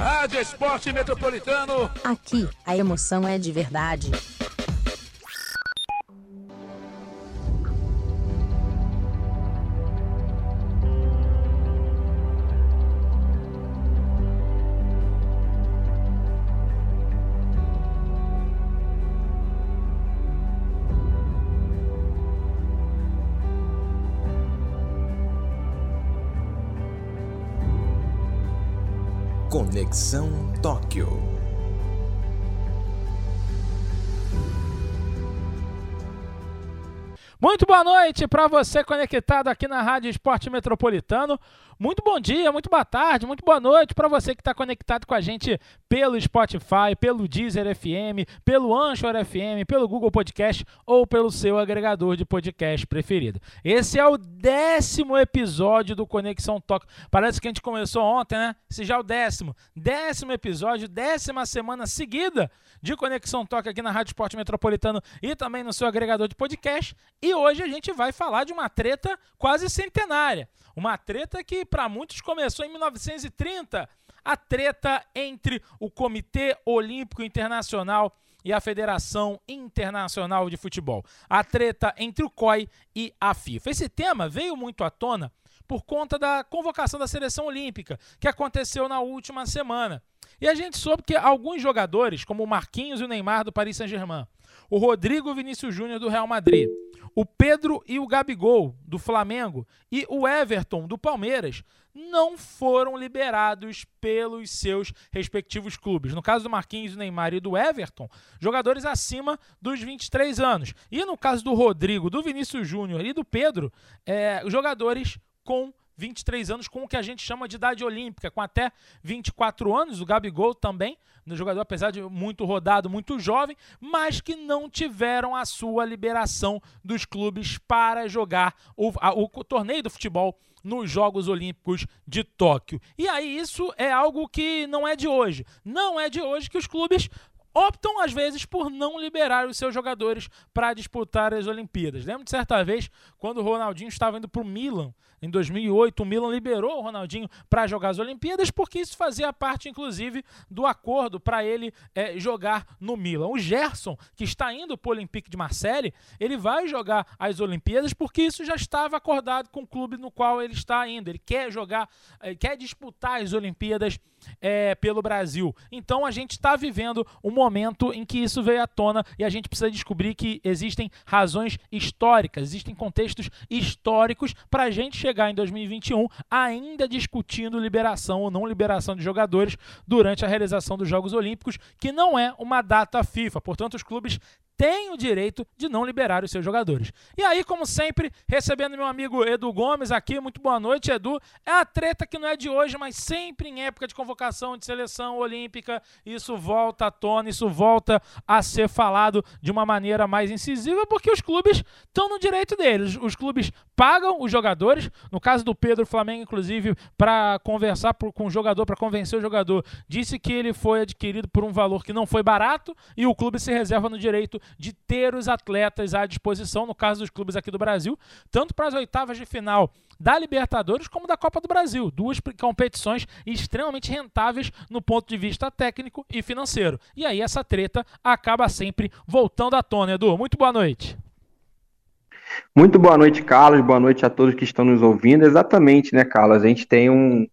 Rádio Esporte Metropolitano. Aqui, a emoção é de verdade. Conexão Tóquio. Muito boa noite para você conectado aqui na Rádio Esporte Metropolitano. Muito bom dia, muito boa tarde, muito boa noite para você que está conectado com a gente pelo Spotify, pelo Deezer FM, pelo Anchor FM, pelo Google Podcast ou pelo seu agregador de podcast preferido. Esse é o décimo episódio do Conexão Toque. Parece que a gente começou ontem, né? Esse já é o décimo. Décimo episódio, décima semana seguida de Conexão Toque aqui na Rádio Esporte Metropolitano e também no seu agregador de podcast. E hoje a gente vai falar de uma treta quase centenária. Uma treta que para muitos começou em 1930. A treta entre o Comitê Olímpico Internacional e a Federação Internacional de Futebol. A treta entre o COI e a FIFA. Esse tema veio muito à tona por conta da convocação da seleção olímpica, que aconteceu na última semana. E a gente soube que alguns jogadores, como o Marquinhos e o Neymar do Paris Saint-Germain, o Rodrigo Vinícius Júnior do Real Madrid, o Pedro e o Gabigol do Flamengo e o Everton do Palmeiras não foram liberados pelos seus respectivos clubes. No caso do Marquinhos, do Neymar e do Everton, jogadores acima dos 23 anos. E no caso do Rodrigo, do Vinícius Júnior e do Pedro, é, jogadores com 23 anos com o que a gente chama de idade olímpica, com até 24 anos, o Gabigol também, no jogador apesar de muito rodado, muito jovem, mas que não tiveram a sua liberação dos clubes para jogar o, a, o torneio do futebol nos Jogos Olímpicos de Tóquio. E aí isso é algo que não é de hoje. Não é de hoje que os clubes optam às vezes por não liberar os seus jogadores para disputar as Olimpíadas. Lembro de certa vez quando o Ronaldinho estava indo para o Milan em 2008, o Milan liberou o Ronaldinho para jogar as Olimpíadas porque isso fazia parte, inclusive, do acordo para ele é, jogar no Milan. O Gerson, que está indo para o Olympique de Marseille, ele vai jogar as Olimpíadas porque isso já estava acordado com o clube no qual ele está indo. Ele quer jogar, ele quer disputar as Olimpíadas é, pelo Brasil. Então a gente está vivendo um momento em que isso veio à tona e a gente precisa descobrir que existem razões históricas, existem contextos históricos para a gente chegar em 2021 ainda discutindo liberação ou não liberação de jogadores durante a realização dos Jogos Olímpicos, que não é uma data FIFA. Portanto, os clubes tem o direito de não liberar os seus jogadores. E aí, como sempre, recebendo meu amigo Edu Gomes aqui, muito boa noite, Edu. É a treta que não é de hoje, mas sempre em época de convocação de seleção olímpica, isso volta à tona, isso volta a ser falado de uma maneira mais incisiva, porque os clubes estão no direito deles. Os clubes pagam os jogadores, no caso do Pedro Flamengo, inclusive, para conversar com o jogador, para convencer o jogador, disse que ele foi adquirido por um valor que não foi barato e o clube se reserva no direito de ter os atletas à disposição, no caso dos clubes aqui do Brasil, tanto para as oitavas de final da Libertadores como da Copa do Brasil. Duas competições extremamente rentáveis no ponto de vista técnico e financeiro. E aí essa treta acaba sempre voltando à tona, Edu. Muito boa noite. Muito boa noite, Carlos. Boa noite a todos que estão nos ouvindo. Exatamente, né, Carlos? A gente tem um,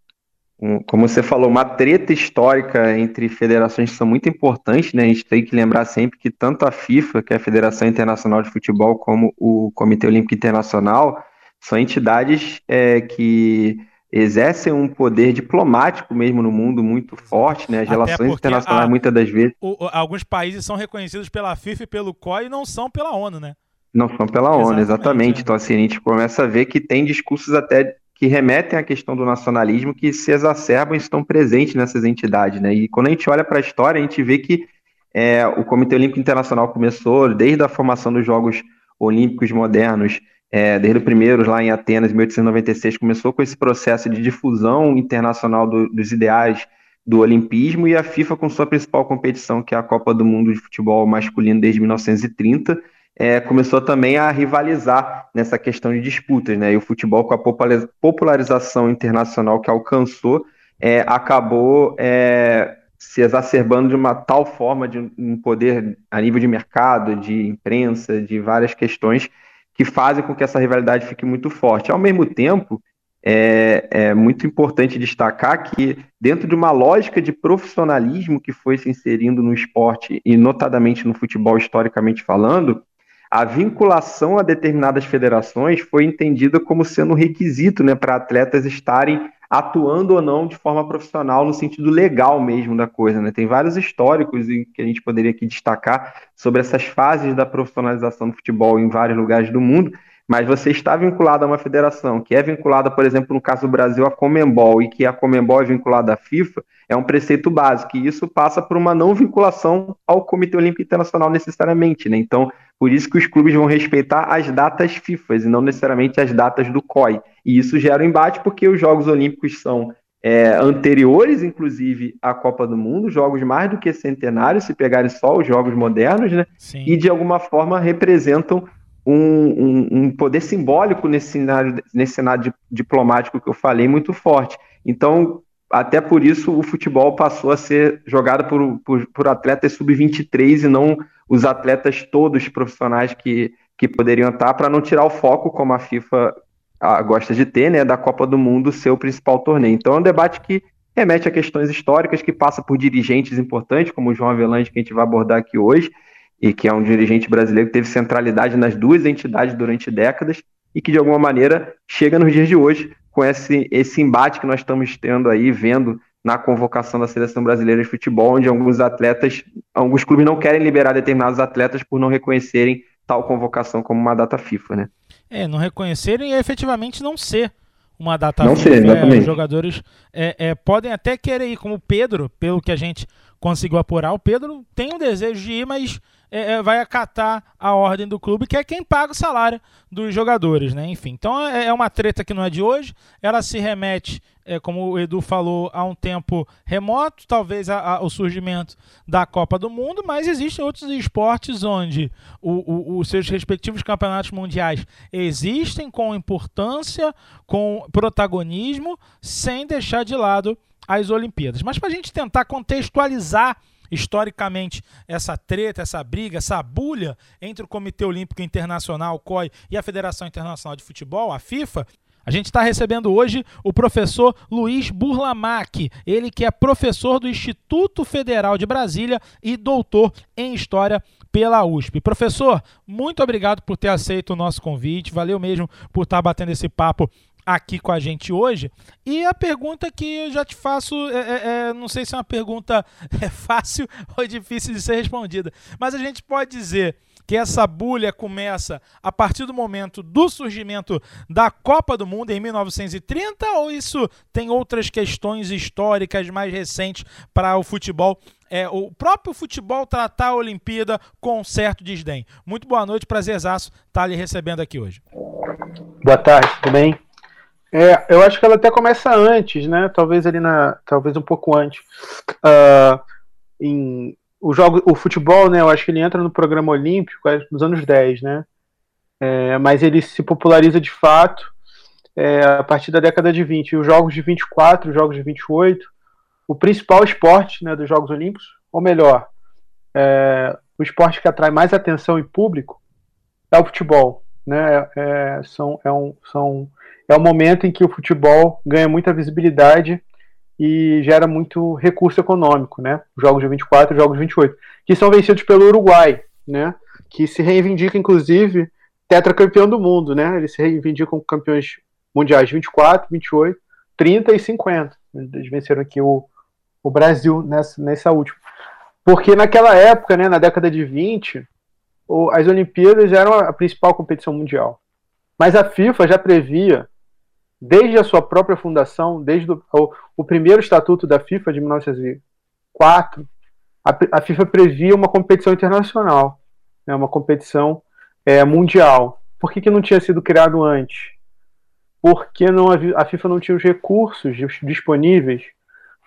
um, como você falou, uma treta histórica entre federações que são muito importantes, né? A gente tem que lembrar sempre que tanto a FIFA, que é a Federação Internacional de Futebol, como o Comitê Olímpico Internacional, são entidades é, que exercem um poder diplomático mesmo no mundo muito forte, né? As Até relações internacionais, a, muitas das vezes. O, alguns países são reconhecidos pela FIFA e pelo COI e não são pela ONU, né? Não são pela ONU, exatamente. exatamente. É. Então, assim, a gente começa a ver que tem discursos até que remetem à questão do nacionalismo que se exacerbam e estão presentes nessas entidades, né? E quando a gente olha para a história, a gente vê que é, o Comitê Olímpico Internacional começou desde a formação dos Jogos Olímpicos modernos, é, desde o primeiro lá em Atenas, em 1896, começou com esse processo de difusão internacional do, dos ideais do olimpismo e a FIFA com sua principal competição, que é a Copa do Mundo de Futebol Masculino desde 1930, é, começou também a rivalizar nessa questão de disputas, né? E o futebol, com a popularização internacional que alcançou, é, acabou é, se exacerbando de uma tal forma de um poder a nível de mercado, de imprensa, de várias questões que fazem com que essa rivalidade fique muito forte. Ao mesmo tempo, é, é, muito importante destacar que, dentro de uma lógica de profissionalismo que foi se inserindo no esporte, e notadamente no futebol, historicamente falando, a vinculação a determinadas federações foi entendida como sendo um requisito né, para atletas estarem atuando ou não de forma profissional no sentido legal mesmo da coisa. Né? Tem vários históricos que a gente poderia aqui destacar sobre essas fases da profissionalização do futebol em vários lugares do mundo, mas você está vinculado a uma federação que é vinculada, por exemplo, no caso do Brasil, a Comembol, e que a Comembol é vinculada à FIFA, é um preceito básico, e isso passa por uma não vinculação ao Comitê Olímpico Internacional necessariamente, né? Então, por isso que os clubes vão respeitar as datas FIFA e não necessariamente as datas do COI. E isso gera um embate porque os Jogos Olímpicos são é, anteriores, inclusive, à Copa do Mundo, jogos mais do que centenários, se pegarem só os jogos modernos, né? Sim. E de alguma forma representam um, um, um, poder simbólico nesse cenário, nesse cenário diplomático que eu falei muito forte. Então, até por isso, o futebol passou a ser jogado por, por, por atletas sub-23 e não os atletas todos profissionais que, que poderiam estar, para não tirar o foco, como a FIFA a, gosta de ter, né, da Copa do Mundo ser o principal torneio. Então é um debate que remete a questões históricas, que passa por dirigentes importantes, como o João Avelange, que a gente vai abordar aqui hoje, e que é um dirigente brasileiro que teve centralidade nas duas entidades durante décadas, e que de alguma maneira chega nos dias de hoje com esse, esse embate que nós estamos tendo aí, vendo na convocação da seleção brasileira de futebol, onde alguns atletas, alguns clubes não querem liberar determinados atletas por não reconhecerem tal convocação como uma data FIFA, né? É, não reconhecerem e efetivamente não ser uma data não FIFA. Ser, exatamente. É, os jogadores é, é, podem até querer ir, como o Pedro, pelo que a gente conseguiu apurar. O Pedro tem o desejo de ir, mas é, é, vai acatar a ordem do clube, que é quem paga o salário dos jogadores, né? Enfim, então é, é uma treta que não é de hoje. Ela se remete, é, como o Edu falou, a um tempo remoto, talvez a, a, o surgimento da Copa do Mundo, mas existem outros esportes onde os seus respectivos campeonatos mundiais existem com importância, com protagonismo, sem deixar de lado as Olimpíadas. Mas para a gente tentar contextualizar historicamente essa treta, essa briga, essa bulha entre o Comitê Olímpico Internacional, o COI, e a Federação Internacional de Futebol, a FIFA, a gente está recebendo hoje o professor Luiz Burlamac, ele que é professor do Instituto Federal de Brasília e doutor em História pela USP. Professor, muito obrigado por ter aceito o nosso convite, valeu mesmo por estar batendo esse papo aqui com a gente hoje. E a pergunta que eu já te faço, é, é, é, não sei se é uma pergunta é fácil ou difícil de ser respondida, mas a gente pode dizer que essa bulha começa a partir do momento do surgimento da Copa do Mundo em 1930 ou isso tem outras questões históricas mais recentes para o futebol é, o próprio futebol tratar a Olimpíada com um certo desdém. Muito boa noite, prazerzaço estar lhe recebendo aqui hoje. Boa tarde, tudo bem? É, eu acho que ela até começa antes, né? Talvez ali na, talvez um pouco antes. Uh, em o jogo, o futebol, né? Eu acho que ele entra no programa olímpico é, nos anos 10, né? É, mas ele se populariza de fato é, a partir da década de 20. E os jogos de 24, os jogos de 28, o principal esporte, né, dos Jogos Olímpicos, ou melhor, é, o esporte que atrai mais atenção e público é o futebol, né? É, são, é um, são é o momento em que o futebol ganha muita visibilidade e gera muito recurso econômico, né? Jogos de 24 e jogos de 28, que são vencidos pelo Uruguai, né? Que se reivindica, inclusive, tetracampeão do mundo, né? Eles se reivindicam campeões mundiais de 24, 28, 30 e 50. Eles venceram aqui o, o Brasil nessa, nessa última. Porque naquela época, né, na década de 20, o, as Olimpíadas eram a principal competição mundial. Mas a FIFA já previa desde a sua própria fundação, desde o, o, o primeiro estatuto da FIFA de 1904, a, a, FIFA previa uma competição internacional, né, uma competição é, mundial. Por que, que não tinha sido criado antes? Porque não, a FIFA não tinha os recursos disponíveis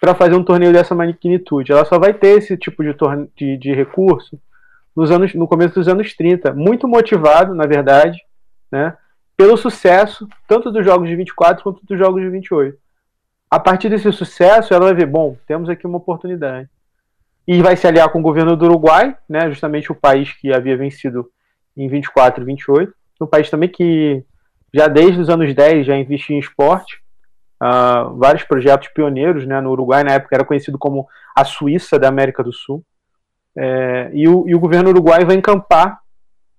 para fazer um torneio dessa magnitude. Ela só vai ter esse tipo de, de, de recurso nos anos, no começo dos anos 30, muito motivado, na verdade, né, pelo sucesso tanto dos jogos de 24 quanto dos jogos de 28. a partir desse sucesso, ela vai ver, bom, temos aqui uma oportunidade. E vai se aliar com o governo do Uruguai, né, justamente o país que havia vencido em 24 e 28, um país também que já desde os anos 10 já investia em esporte, uh, vários projetos pioneiros né, no Uruguai, na época era conhecido como a Suíça da América do Sul. É, e, o, e, o, governo uruguai vai encampar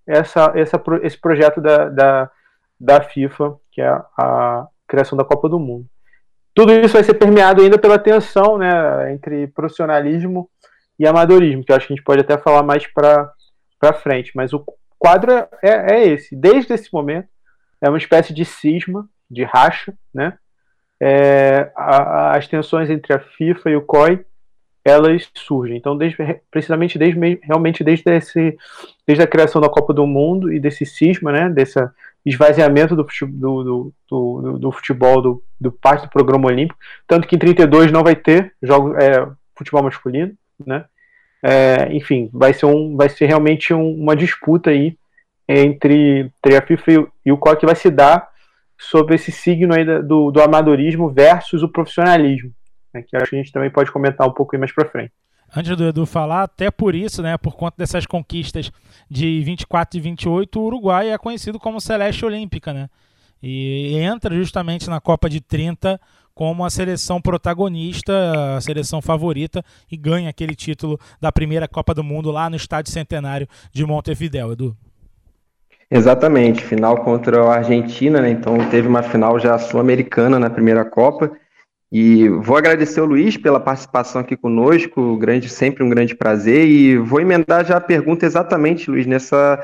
essa, essa, esse projeto da, da, da FIFA, que é a, criação da Copa do Mundo. Tudo isso vai ser permeado ainda pela tensão né, entre profissionalismo e amadorismo, que eu acho que a gente pode até falar mais para frente, mas o quadro é, é esse. Desde esse momento, é uma espécie de cisma, de racha, né? É, a, as tensões entre a FIFA e o COI elas surgem. Então, desde, precisamente desde realmente desde esse, desde a criação da Copa do Mundo e desse cisma, né, desse esvaziamento do, do, do, do futebol do, do parte do programa olímpico, tanto que em 32 não vai ter jogo é, futebol masculino, né? É, enfim, vai ser um, vai ser realmente um, uma disputa aí entre, entre a FIFA e e o COI que vai se dar sobre esse signo aí do, do amadorismo versus o profissionalismo né, que acho que a gente também pode comentar um pouco mais para frente. Antes do Edu falar, até por isso, né, por conta dessas conquistas de 24 e 28, o Uruguai é conhecido como Celeste Olímpica, né? E entra justamente na Copa de 30 como a seleção protagonista, a seleção favorita e ganha aquele título da primeira Copa do Mundo lá no Estádio Centenário de Montevideo, Edu. Exatamente, final contra a Argentina, né? Então teve uma final já sul-americana na primeira Copa e vou agradecer ao Luiz pela participação aqui conosco, grande, sempre um grande prazer. E vou emendar já a pergunta exatamente, Luiz, nessa,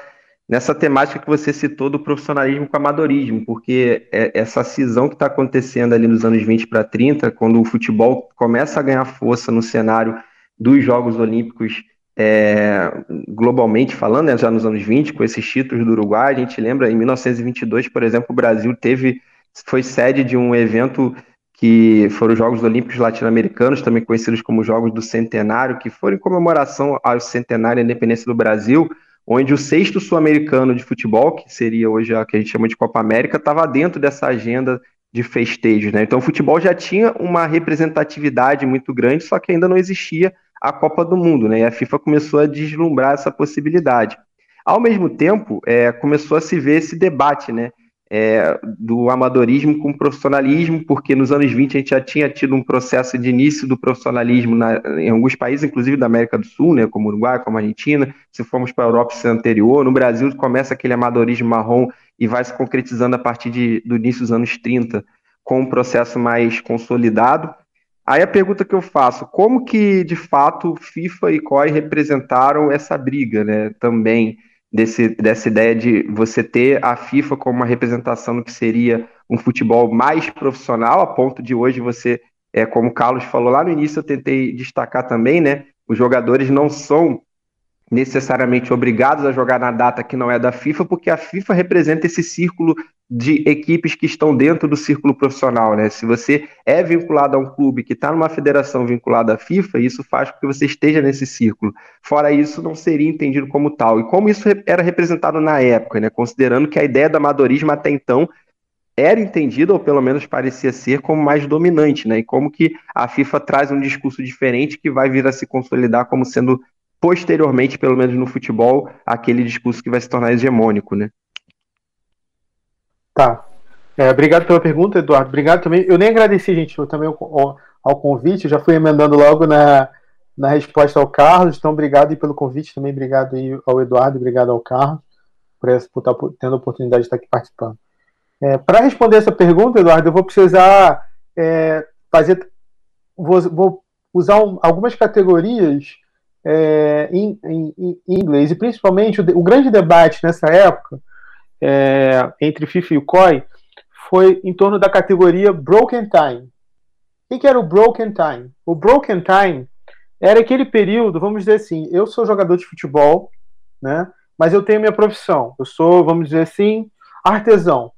nessa temática que você citou do profissionalismo com amadorismo, porque é essa cisão que está acontecendo ali nos anos 20 para 30, quando o futebol começa a ganhar força no cenário dos Jogos Olímpicos é, globalmente falando, né, já nos anos 20, com esses títulos do Uruguai, a gente lembra, em 1922, por exemplo, o Brasil teve foi sede de um evento que foram os Jogos Olímpicos Latino-Americanos, também conhecidos como Jogos do Centenário, que foram em comemoração ao centenário da independência do Brasil, onde o sexto sul-americano de futebol, que seria hoje a que a gente chama de Copa América, estava dentro dessa agenda de festejos. Né? Então o futebol já tinha uma representatividade muito grande, só que ainda não existia a Copa do Mundo, né? E a FIFA começou a deslumbrar essa possibilidade. Ao mesmo tempo, é, começou a se ver esse debate, né? É, do amadorismo com profissionalismo, porque nos anos 20 a gente já tinha tido um processo de início do profissionalismo na, em alguns países, inclusive da América do Sul, né, como Uruguai, como Argentina. Se formos para a Europa, isso é anterior. No Brasil começa aquele amadorismo marrom e vai se concretizando a partir de, do início dos anos 30, com um processo mais consolidado. Aí a pergunta que eu faço, como que de fato FIFA e COI representaram essa briga, né, também? Desse, dessa ideia de você ter a FIFA como uma representação do que seria um futebol mais profissional, a ponto de hoje você, é, como o Carlos falou lá no início, eu tentei destacar também, né? Os jogadores não são necessariamente obrigados a jogar na data que não é da FIFA, porque a FIFA representa esse círculo de equipes que estão dentro do círculo profissional, né? Se você é vinculado a um clube que está numa federação vinculada à FIFA, isso faz com que você esteja nesse círculo. Fora isso, não seria entendido como tal. E como isso era representado na época, né? Considerando que a ideia do amadorismo até então era entendida, ou pelo menos parecia ser, como mais dominante, né? E como que a FIFA traz um discurso diferente que vai vir a se consolidar como sendo posteriormente, pelo menos no futebol, aquele discurso que vai se tornar hegemônico, né? Tá. É, obrigado pela pergunta, Eduardo. Obrigado também. Eu nem agradeci, gente, também ao, ao, convite. Eu já fui emendando logo na, na resposta ao Carlos. Então, obrigado pelo convite também. Obrigado ao Eduardo, obrigado ao Carlos por, essa, por estar tendo a oportunidade de estar aqui participando. É, Para responder essa pergunta, Eduardo, eu vou precisar é, fazer. Vou, vou usar um, algumas categorias é, em, em, em, inglês, e principalmente o, o grande debate nessa época é, entre FIFA e o COI foi em torno da categoria Broken Time. O que era o Broken Time? O Broken Time era aquele período, vamos dizer assim, eu sou jogador de futebol, né? Mas eu tenho minha profissão. Eu sou, vamos dizer assim, artesão.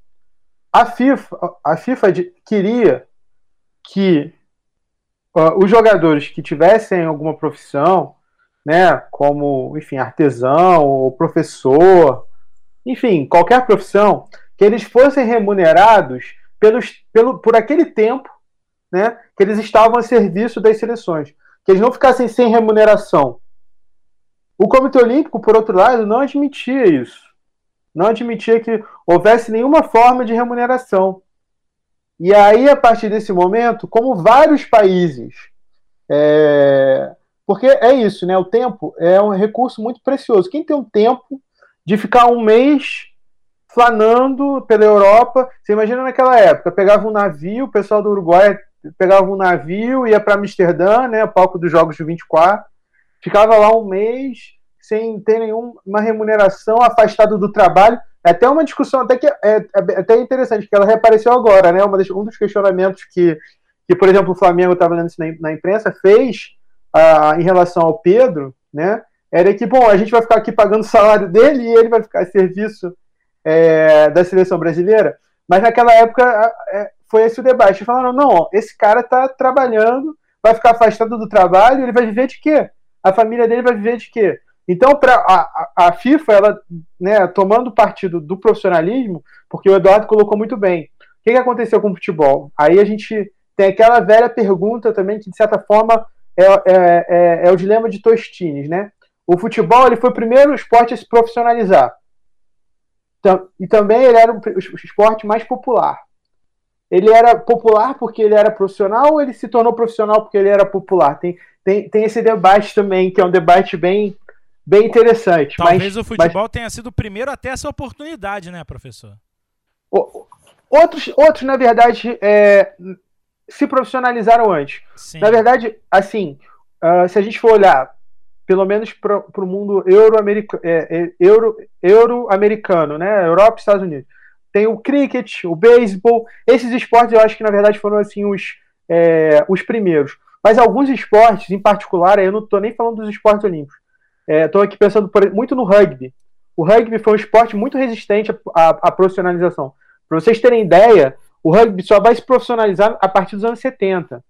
A FIFA, a FIFA queria que uh, os jogadores que tivessem alguma profissão, né, como, enfim, artesão ou professor, enfim, qualquer profissão, que eles fossem remunerados pelos, pelo, por aquele tempo né, que eles estavam a serviço das seleções, que eles não ficassem sem remuneração. O Comitê Olímpico, por outro lado, não admitia isso. Não admitia que houvesse nenhuma forma de remuneração. E aí, a partir desse momento, como vários países. É... Porque é isso, né? O tempo é um recurso muito precioso. Quem tem um tempo de ficar um mês flanando pela Europa. Você imagina naquela época, pegava um navio, o pessoal do Uruguai pegava um navio, ia para Amsterdã, né, palco dos Jogos de 24, ficava lá um mês sem ter nenhuma remuneração, afastado do trabalho. É até uma discussão até que é, é, é até interessante, que ela reapareceu agora, né? Das, um dos questionamentos que, que, por exemplo, o Flamengo estava lendo isso na, na, imprensa fez ah, em relação ao Pedro, né? Era que, bom, a gente vai ficar aqui pagando o salário dele e ele vai ficar a serviço é, da seleção brasileira. Mas naquela época é, foi esse o debate. Falaram, não, esse cara está trabalhando, vai ficar afastado do trabalho, ele vai viver de quê? A família dele vai viver de quê? Então, para a, a, FIFA, ela, né, tomando partido do profissionalismo, porque o Eduardo colocou muito bem, o que, que aconteceu com o futebol? Aí a gente tem aquela velha pergunta também, que de certa forma é, é, é, é o dilema de Tostines, né? O futebol ele foi o primeiro esporte a se profissionalizar. E também ele era o esporte mais popular. Ele era popular porque ele era profissional ou ele se tornou profissional porque ele era popular? Tem, tem, tem esse debate também, que é um debate bem, bem interessante. Talvez mas, o futebol mas... tenha sido o primeiro a ter essa oportunidade, né, professor? Outros, outros na verdade, é, se profissionalizaram antes. Sim. Na verdade, assim, uh, se a gente for olhar pelo menos para o mundo euro-americano, é, é, euro, euro né? Europa e Estados Unidos. Tem o cricket, o beisebol. Esses esportes eu acho que na verdade foram assim os, é, os primeiros. Mas alguns esportes, em particular, eu não estou nem falando dos esportes olímpicos. Estou é, aqui pensando por, muito no rugby. O rugby foi um esporte muito resistente à, profissionalização. Para vocês terem ideia, o rugby só vai se profissionalizar a partir dos anos 70.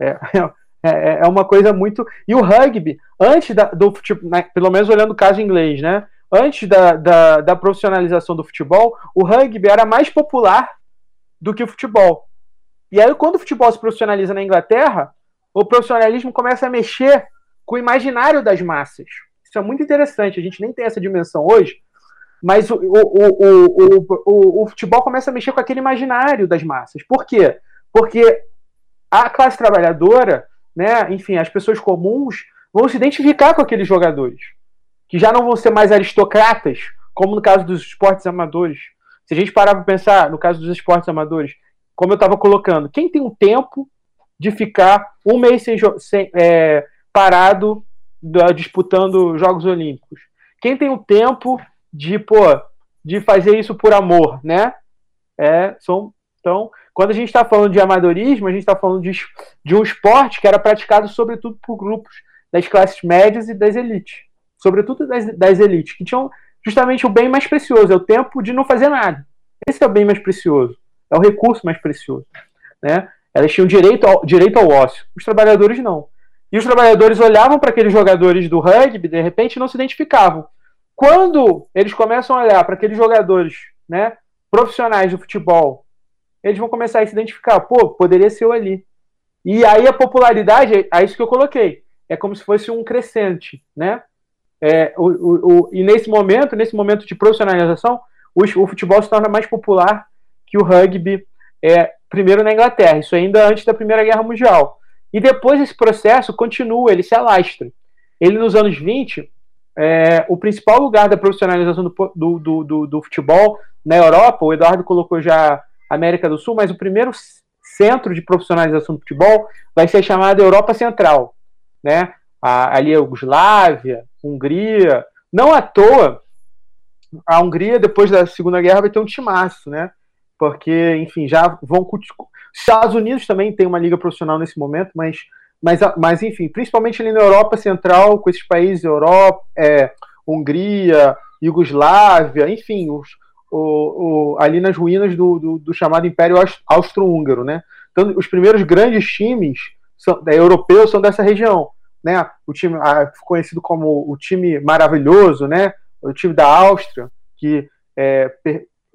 É, é, é, é uma coisa muito. E o rugby, antes da, do futebol, né, pelo menos olhando o caso inglês, né? Antes da, da, da, profissionalização do futebol, o rugby era mais popular do que o futebol. E aí, quando o futebol se profissionaliza na Inglaterra, o profissionalismo começa a mexer com o imaginário das massas. Isso é muito interessante, a gente nem tem essa dimensão hoje, mas o, o, o, o, o futebol começa a mexer com aquele imaginário das massas. Por quê? Porque a classe trabalhadora né, enfim, as pessoas comuns vão se identificar com aqueles jogadores, que já não vão ser mais aristocratas, como no caso dos esportes amadores. Se a gente parar para pensar no caso dos esportes amadores, como eu estava colocando, quem tem um tempo de ficar um mês sem, sem é, parado da, disputando Jogos Olímpicos? Quem tem o tempo de, pô, de fazer isso por amor, né? É, são, então, quando a gente está falando de amadorismo, a gente está falando de, de um esporte que era praticado sobretudo por grupos das classes médias e das elites. Sobretudo das, das elites, que tinham justamente o bem mais precioso, é o tempo de não fazer nada. Esse é o bem mais precioso, é o recurso mais precioso. Né? Elas tinham direito ao, direito ao ócio, os trabalhadores não. E os trabalhadores olhavam para aqueles jogadores do rugby, de repente não se identificavam. Quando eles começam a olhar para aqueles jogadores né, profissionais do futebol eles vão começar a se identificar. Pô, poderia ser eu ali. E aí a popularidade, é isso que eu coloquei. É como se fosse um crescente, né? É, o, o, o, e nesse momento, nesse momento de profissionalização, o, o, futebol se torna mais popular que o rugby, é, primeiro na Inglaterra, isso ainda antes da Primeira Guerra Mundial. E depois esse processo continua, ele se alastra. Ele, nos anos 20, é, o principal lugar da profissionalização do, do, do, do, futebol na Europa, o Eduardo colocou já América do Sul, mas o primeiro centro de profissionalização do futebol vai ser chamado Europa Central, né? ali a Yugoslávia, Hungria. Não à toa, a Hungria, depois da Segunda Guerra, vai ter um timaço, né? Porque, enfim, já vão. Estados Unidos também tem uma liga profissional nesse momento, mas, mas, mas enfim, principalmente ali na Europa Central, com esses países, Europa, é, Hungria, Iugoslávia, enfim, os, o, o, ali nas ruínas do, do, do chamado Império Austro-Húngaro, né? Então, os primeiros grandes times são, é, europeus são dessa região, né? O time ah, conhecido como o time maravilhoso, né? O time da Áustria, que é,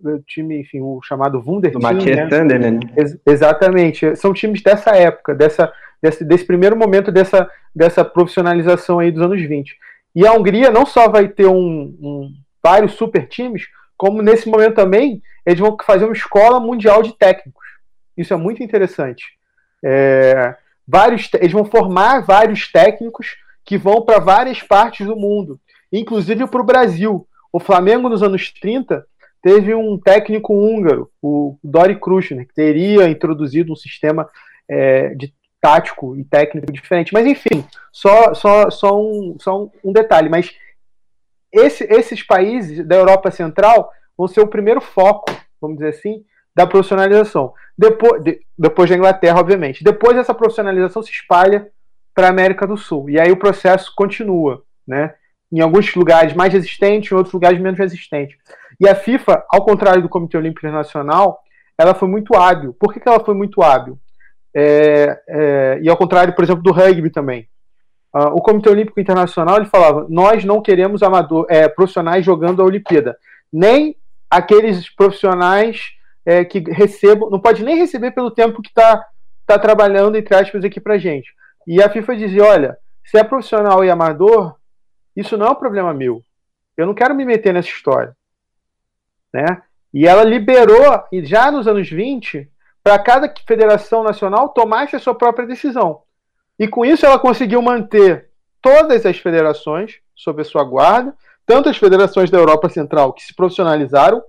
o time, enfim, o chamado Wunderteam. né? Thunder, né? Ex exatamente. São times dessa época, dessa, desse, desse primeiro momento dessa, dessa profissionalização aí dos anos 20. E a Hungria não só vai ter um, um vários super times, como nesse momento também eles vão fazer uma escola mundial de técnicos. Isso é muito interessante. É, vários, eles vão formar vários técnicos que vão para várias partes do mundo, inclusive para o Brasil. O Flamengo, nos anos 30, teve um técnico húngaro, o Dori Krushner, que teria introduzido um sistema é, de tático e técnico diferente. Mas, enfim, só, só, só, um, só um detalhe. Mas esse, esses países da Europa Central vão ser o primeiro foco, vamos dizer assim, da profissionalização. Depois, de, depois da Inglaterra, obviamente. Depois essa profissionalização se espalha para a América do Sul. E aí o processo continua, né? Em alguns lugares mais resistente, em outros lugares menos resistente. E a FIFA, ao contrário do Comitê Olímpico Internacional, ela foi muito hábil. Por que, que ela foi muito hábil? É, é, e ao contrário, por exemplo, do rugby também. Uh, o Comitê Olímpico Internacional ele falava: nós não queremos amador, é, profissionais jogando a Olimpíada, nem aqueles profissionais é, que recebam, não pode nem receber pelo tempo que está tá trabalhando, entre aspas, aqui para gente. E a FIFA dizia: olha, se é profissional e amador, isso não é um problema meu. Eu não quero me meter nessa história. Né? E ela liberou, já nos anos 20, para cada federação nacional tomar a sua própria decisão. E com isso ela conseguiu manter todas as federações sob a sua guarda, tanto as federações da Europa Central que se profissionalizaram,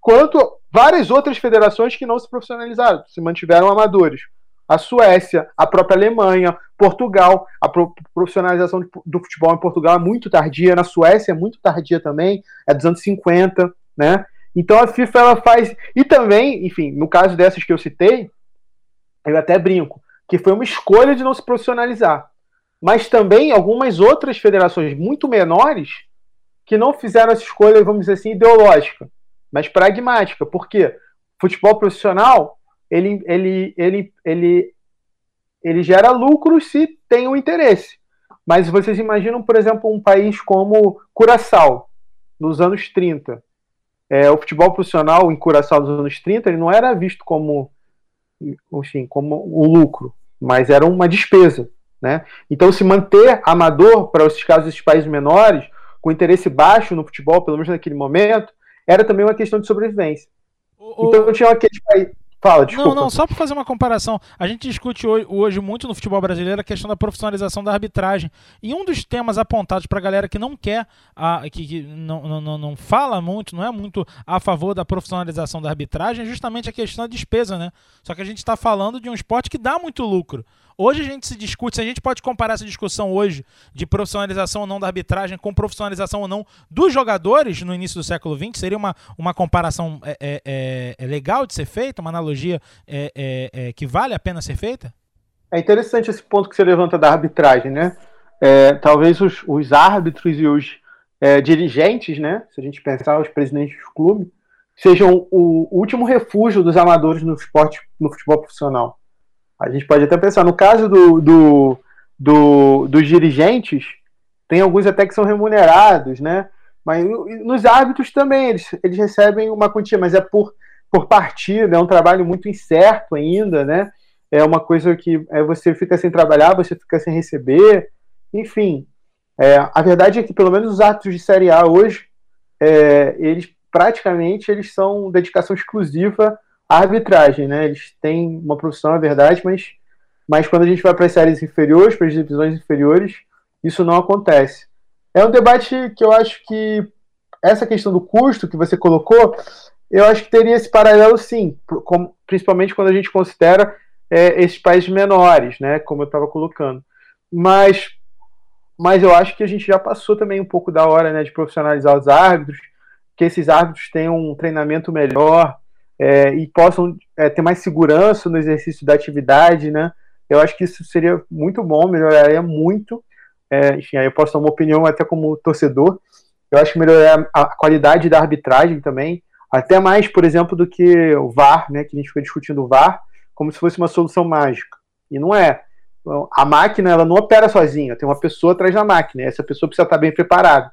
quanto várias outras federações que não se profissionalizaram, se mantiveram amadores. A Suécia, a própria Alemanha, Portugal, a profissionalização do futebol em Portugal é muito tardia, na Suécia é muito tardia também, é dos anos 50, né? Então a FIFA ela faz. E também, enfim, no caso dessas que eu citei, eu até brinco, que foi uma escolha de não se profissionalizar. Mas também algumas outras federações muito menores que não fizeram essa escolha, vamos dizer assim, ideológica, mas pragmática. Por quê? Futebol profissional, ele, ele, ele, ele, ele gera lucro se tem um interesse. Mas vocês imaginam, por exemplo, um país como Curaçao, nos anos 30. É, o futebol profissional em Curaçao nos anos 30 ele não era visto como, enfim, como um lucro mas era uma despesa. Né? Então, se manter amador para esses casos desses países menores, com interesse baixo no futebol, pelo menos naquele momento, era também uma questão de sobrevivência. O, então, tinha aqueles países. Fala, desculpa. Não, não, só para fazer uma comparação. A gente discute hoje muito no futebol brasileiro a questão da profissionalização da arbitragem. E um dos temas apontados para a galera que não quer, a, que, que não, não, não fala muito, não é muito a favor da profissionalização da arbitragem, é justamente a questão da despesa, né? Só que a gente está falando de um esporte que dá muito lucro. Hoje a gente se discute, se a gente pode comparar essa discussão hoje de profissionalização ou não da arbitragem com profissionalização ou não dos jogadores no início do século XX, seria uma, uma comparação é, é, é, é legal de ser feita, uma analogia é, é, que vale a pena ser feita? É interessante esse ponto que você levanta da arbitragem, né? talvez os, os, árbitros e os dirigentes, né? Se a gente pensar os presidentes do clube, sejam o último refúgio dos amadores no esporte, no futebol profissional. A gente pode até pensar, no caso do, do, do, dos dirigentes, tem alguns até que são remunerados, né? Mas nos árbitros também, eles, eles recebem uma quantia, mas é por, por partida, é um trabalho muito incerto ainda, né? É uma coisa que é, você fica sem trabalhar, você fica sem receber, enfim. É, a verdade é que pelo menos os árbitros de Série A hoje, é, eles praticamente eles são dedicação exclusiva arbitragem, né? Eles têm uma profissão, é verdade, mas, mas quando a gente vai para as séries inferiores, para as divisões inferiores, isso não acontece. É um debate que eu acho que essa questão do custo que você colocou, eu acho que teria esse paralelo sim, principalmente quando a gente considera é, esses países menores, né? Como eu estava colocando. Mas, mas eu acho que a gente já passou também um pouco da hora né, de profissionalizar os árbitros, que esses árbitros tenham um treinamento melhor, é, e possam é, ter mais segurança no exercício da atividade, né? Eu acho que isso seria muito bom, melhoraria muito. É, enfim, aí eu posso dar uma opinião até como torcedor. Eu acho que melhoraria a qualidade da arbitragem também, até mais, por exemplo, do que o VAR, né? Que a gente fica discutindo o VAR como se fosse uma solução mágica. E não é. A máquina ela não opera sozinha, tem uma pessoa atrás da máquina, e essa pessoa precisa estar bem preparada.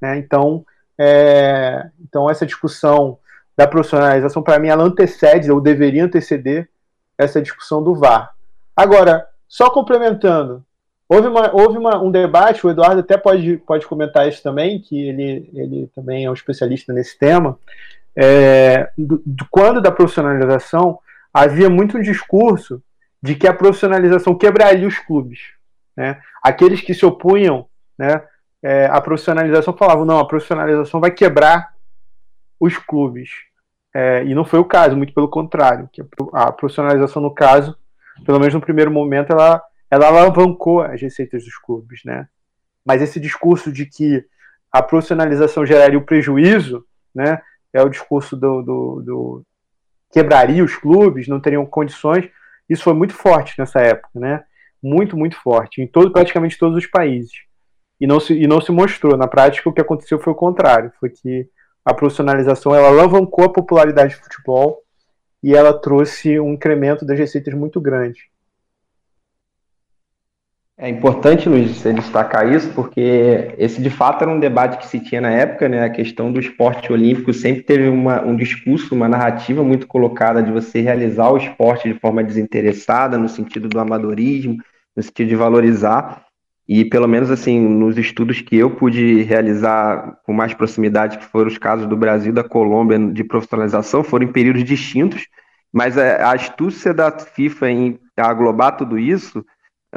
Né? Então, é, então, essa discussão da profissionalização, para mim, ela antecede, ou deveria anteceder, essa discussão do VAR. Agora, só complementando, houve, uma, houve uma, um debate, o Eduardo até pode, pode comentar isso também, que ele, ele também é um especialista nesse tema, é, do, do, quando da profissionalização, havia muito um discurso de que a profissionalização quebraria os clubes. Né? Aqueles que se opunham né, é, à profissionalização falavam, não, a profissionalização vai quebrar os clubes. É, e não foi o caso, muito pelo contrário. Que a profissionalização, no caso, pelo menos no primeiro momento, ela, ela alavancou as receitas dos clubes. Né? Mas esse discurso de que a profissionalização geraria o prejuízo, né, é o discurso do, do, do quebraria os clubes, não teriam condições. Isso foi muito forte nessa época, né? Muito, muito forte, em todo, praticamente todos os países. E não, se, e não se mostrou. Na prática, o que aconteceu foi o contrário. Foi que a profissionalização ela alavancou a popularidade do futebol e ela trouxe um incremento das receitas muito grande. É importante, Luiz, você destacar isso, porque esse de fato era um debate que se tinha na época, né? A questão do esporte olímpico sempre teve uma, um discurso, uma narrativa muito colocada de você realizar o esporte de forma desinteressada, no sentido do amadorismo, no sentido de valorizar. E pelo menos assim, nos estudos que eu pude realizar com mais proximidade, que foram os casos do Brasil e da Colômbia de profissionalização, foram em períodos distintos, mas a astúcia da FIFA em aglobar tudo isso,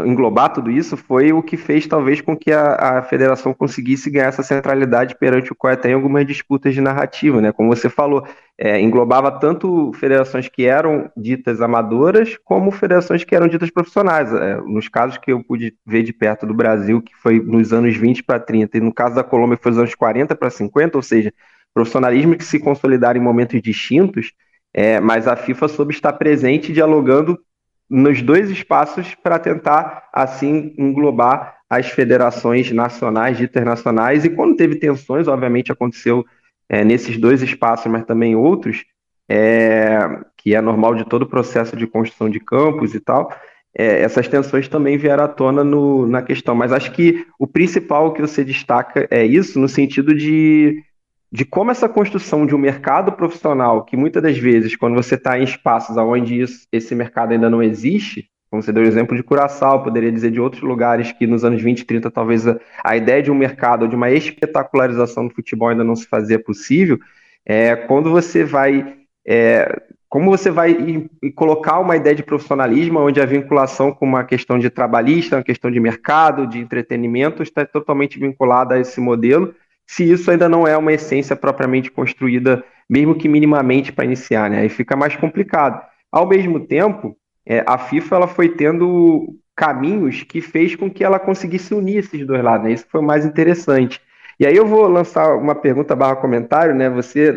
englobar tudo isso, foi o que fez talvez com que a, a federação conseguisse ganhar essa centralidade perante o qual em algumas disputas de narrativa, né? Como você falou, é, englobava tanto federações que eram ditas amadoras, como federações que eram ditas profissionais. É, nos casos que eu pude ver de perto do Brasil, que foi nos anos 20 para 30, e no caso da Colômbia foi nos anos 40 para 50, ou seja, profissionalismo que se consolidaram em momentos distintos, é, mas a FIFA soube estar presente dialogando nos dois espaços para tentar, assim, englobar as federações nacionais e internacionais. E quando teve tensões, obviamente aconteceu é, nesses dois espaços, mas também outros, é, que é normal de todo o processo de construção de campos e tal, é, essas tensões também vieram à tona no, na questão. Mas acho que o principal que você destaca é isso, no sentido de, de como essa construção de um mercado profissional, que muitas das vezes, quando você está em espaços onde isso, esse mercado ainda não existe, como você deu o exemplo de Curaçao, poderia dizer de outros lugares que nos anos 20 e 30 talvez a, a ideia de um mercado, de uma espetacularização do futebol ainda não se fazia possível, é, quando você vai, é, como você vai colocar uma ideia de profissionalismo onde a vinculação com uma questão de trabalhista, uma questão de mercado, de entretenimento, está totalmente vinculada a esse modelo, se isso ainda não é uma essência propriamente construída, mesmo que minimamente para iniciar, né? Aí fica mais complicado. Ao mesmo tempo, é, a FIFA ela foi tendo caminhos que fez com que ela conseguisse unir esses dois lados, né? Isso foi mais interessante. E aí eu vou lançar uma pergunta barra comentário, né? Você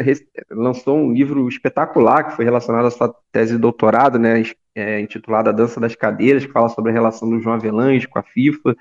lançou um livro espetacular que foi relacionado à sua tese de doutorado, né? É, intitulada A Dança das Cadeiras, que fala sobre a relação do João Avelange com a FIFA.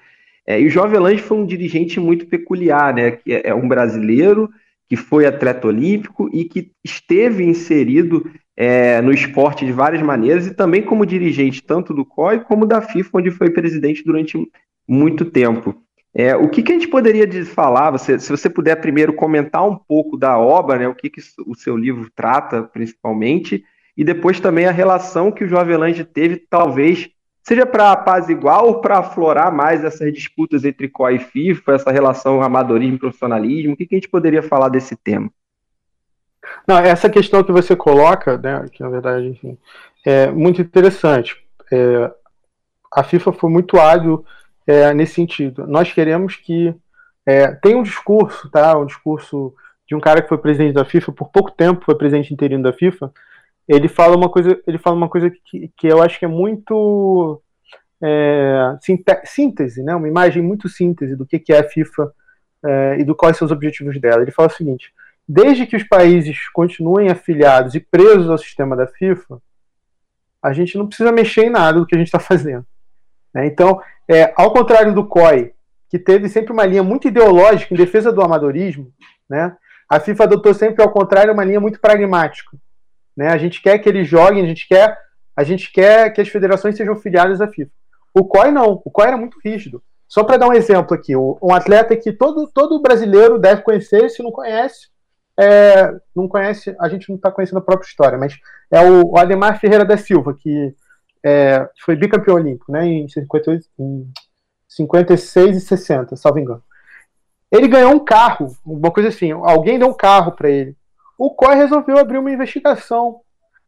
É, e o João Avelange foi um dirigente muito peculiar, né? Que é, é um brasileiro que foi atleta olímpico e que esteve inserido é, no esporte de várias maneiras e também como dirigente tanto do COI como da FIFA, onde foi presidente durante muito tempo. É, o que, que, a gente poderia falar, você, se você puder primeiro comentar um pouco da obra, né, o que, que o seu livro trata principalmente, e depois também a relação que o Joavelange teve, talvez, seja para apaziguar ou para aflorar mais essas disputas entre COI e FIFA, essa relação amadorismo profissionalismo, o que, que a gente poderia falar desse tema? Não, essa questão que você coloca, né, que na verdade, enfim, é muito interessante. É, a FIFA foi muito hábil é, nesse sentido. Nós queremos que é, tem um discurso, tá, um discurso de um cara que foi presidente da FIFA por pouco tempo, foi presidente interino da FIFA. Ele fala uma coisa, ele fala uma coisa que, que eu acho que é muito é, síntese, né, uma imagem muito síntese do que, que é a FIFA é, e do quais são os objetivos dela. Ele fala o seguinte: desde que os países continuem afiliados e presos ao sistema da FIFA, a gente não precisa mexer em nada do que a gente está fazendo. Né? Então, é, ao contrário do COI, que teve sempre uma linha muito ideológica em defesa do amadorismo, né? a FIFA adotou sempre, ao contrário, uma linha muito pragmática. Né? A gente quer que eles joguem, a gente quer, a gente quer que as federações sejam filiadas à FIFA. O COI não, o COI era muito rígido. Só para dar um exemplo aqui, um atleta que todo, todo brasileiro deve conhecer, se não conhece, é, não conhece, a gente não está conhecendo a própria história, mas é o, Ademar Ferreira da Silva, que é, foi bicampeão olímpico, né, em, 58, em 56 e 60, salvo engano. Ele ganhou um carro, uma coisa assim, alguém deu um carro para ele. O COI resolveu abrir uma investigação,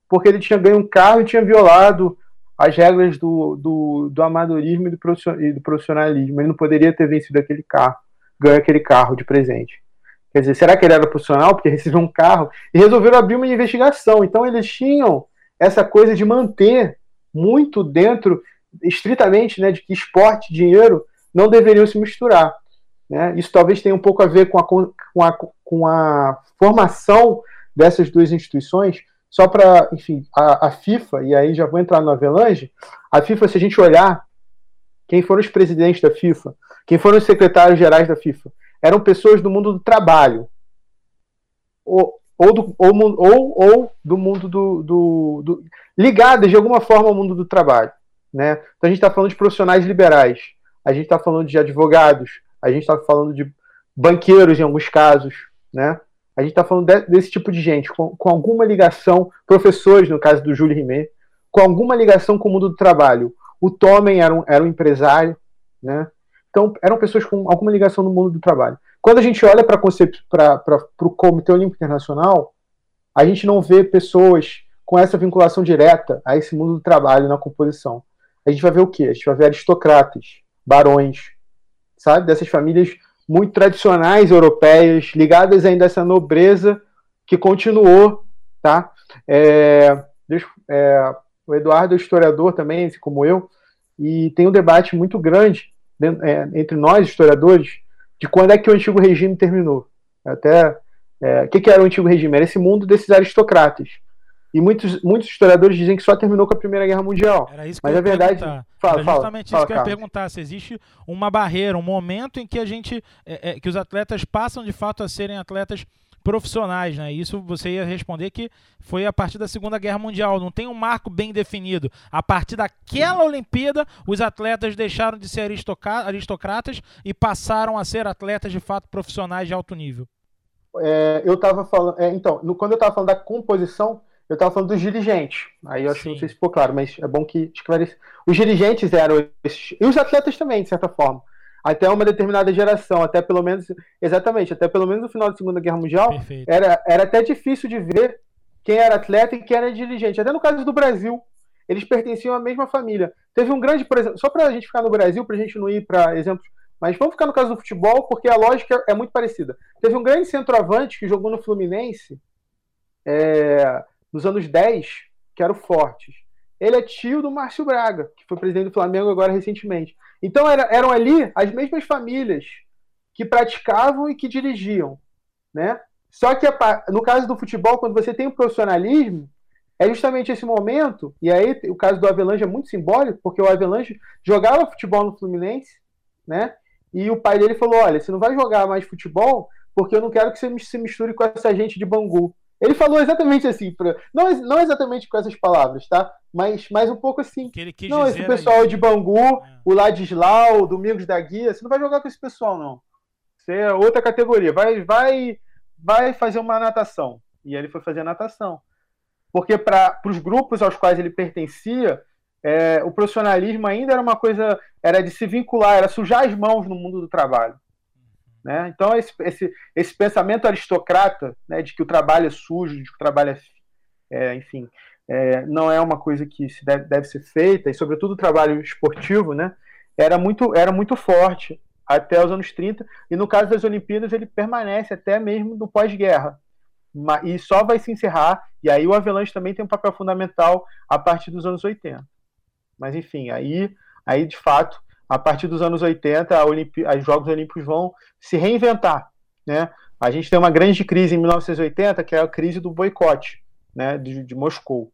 porque ele tinha ganho um carro e tinha violado as regras do, do, do amadorismo e do profissionalismo. Ele não poderia ter vencido aquele carro, ganho aquele carro de presente. Quer dizer, será que ele era profissional porque recebeu um carro? E resolveram abrir uma investigação. Então eles tinham essa coisa de manter muito dentro, estritamente, né, de que esporte e dinheiro não deveriam se misturar. Né? Isso talvez tenha um pouco a ver com a, com a, com a formação dessas duas instituições, só para, enfim, a, a, FIFA, e aí já vou entrar no Avelange, a FIFA, se a gente olhar quem foram os presidentes da FIFA, quem foram os secretários gerais da FIFA, eram pessoas do mundo do trabalho, ou, ou, do, ou, ou, do mundo do, do, do, ligadas de alguma forma ao mundo do trabalho. Né? Então a gente está falando de profissionais liberais, a gente está falando de advogados, a gente está falando de banqueiros em alguns casos, né? A gente está falando de, desse tipo de gente, com, com, alguma ligação, professores, no caso do Júlio Rimet, com alguma ligação com o mundo do trabalho. O Tomen era um, era um empresário, né? Então, eram pessoas com alguma ligação no mundo do trabalho. Quando a gente olha para o Comitê Olímpico Internacional, a gente não vê pessoas com essa vinculação direta a esse mundo do trabalho na composição. A gente vai ver o quê? A gente vai ver aristocratas, barões, sabe? Dessas famílias muito tradicionais europeias, ligadas ainda a essa nobreza que continuou, tá? É, é, o Eduardo é historiador também, assim como eu, e tem um debate muito grande dentro, é, entre nós, historiadores, de quando é que o antigo regime terminou. Até é, o que, que, era o antigo regime? Era esse mundo desses aristocratas. E muitos, muitos historiadores dizem que só terminou com a Primeira Guerra Mundial. Era isso que Mas eu a verdade. Fala, Era justamente fala, isso que eu ia perguntar: se existe uma barreira, um momento em que a gente. É, é, que os atletas passam de fato a serem atletas profissionais, né? Isso você ia responder que foi a partir da Segunda Guerra Mundial, não tem um marco bem definido. A partir daquela Olimpíada, os atletas deixaram de ser aristocratas e passaram a ser atletas de fato profissionais de alto nível. É, eu estava falando, é, então, no, quando eu estava falando da composição, eu estava falando dos dirigentes. Aí eu acho que não sei se ficou claro, mas é bom que esclareça. Os dirigentes eram esses, e os atletas também, de certa forma. Até uma determinada geração, até pelo menos, exatamente, até pelo menos no final da Segunda Guerra Mundial, era, era até difícil de ver quem era atleta e quem era dirigente. Até no caso do Brasil, eles pertenciam à mesma família. Teve um grande, por exemplo, só para a gente ficar no Brasil, para a gente não ir para exemplos, mas vamos ficar no caso do futebol, porque a lógica é muito parecida. Teve um grande centroavante que jogou no Fluminense, é, nos anos 10, que era o Fortes. Ele é tio do Márcio Braga, que foi presidente do Flamengo agora recentemente. Então era, eram ali as mesmas famílias que praticavam e que dirigiam, né? Só que no caso do futebol, quando você tem o profissionalismo, é justamente esse momento, e aí o caso do Avelange é muito simbólico, porque o Avelange jogava futebol no Fluminense, né? E o pai dele falou: Olha, você não vai jogar mais futebol porque eu não quero que você se misture com essa gente de Bangu. Ele falou exatamente assim, pra, não, não exatamente com essas palavras, tá? Mas, mas um pouco assim. Que ele quis não, esse pessoal de Bangu, é. o Ladislau, o Domingos da Guia, você não vai jogar com esse pessoal, não. Você é outra categoria. Vai, vai, vai fazer uma natação. E ele foi fazer natação. Porque para os grupos aos quais ele pertencia, é, o profissionalismo ainda era uma coisa, era de se vincular, era sujar as mãos no mundo do trabalho. Né? Então, esse, esse, esse pensamento aristocrata né, de que o trabalho é sujo, de que o trabalho é, é enfim, é, não é uma coisa que se deve, deve, ser feita, e sobretudo o trabalho esportivo, né, era, muito, era muito forte até os anos 30, e no caso das Olimpíadas ele permanece até mesmo no pós-guerra. E só vai se encerrar, e aí o Avalanche também tem um papel fundamental a partir dos anos 80. Mas enfim, aí, aí de fato a partir dos anos 80, os Jogos Olímpicos vão se reinventar. Né? A gente tem uma grande crise em 1980, que é a crise do boicote né, de, de Moscou.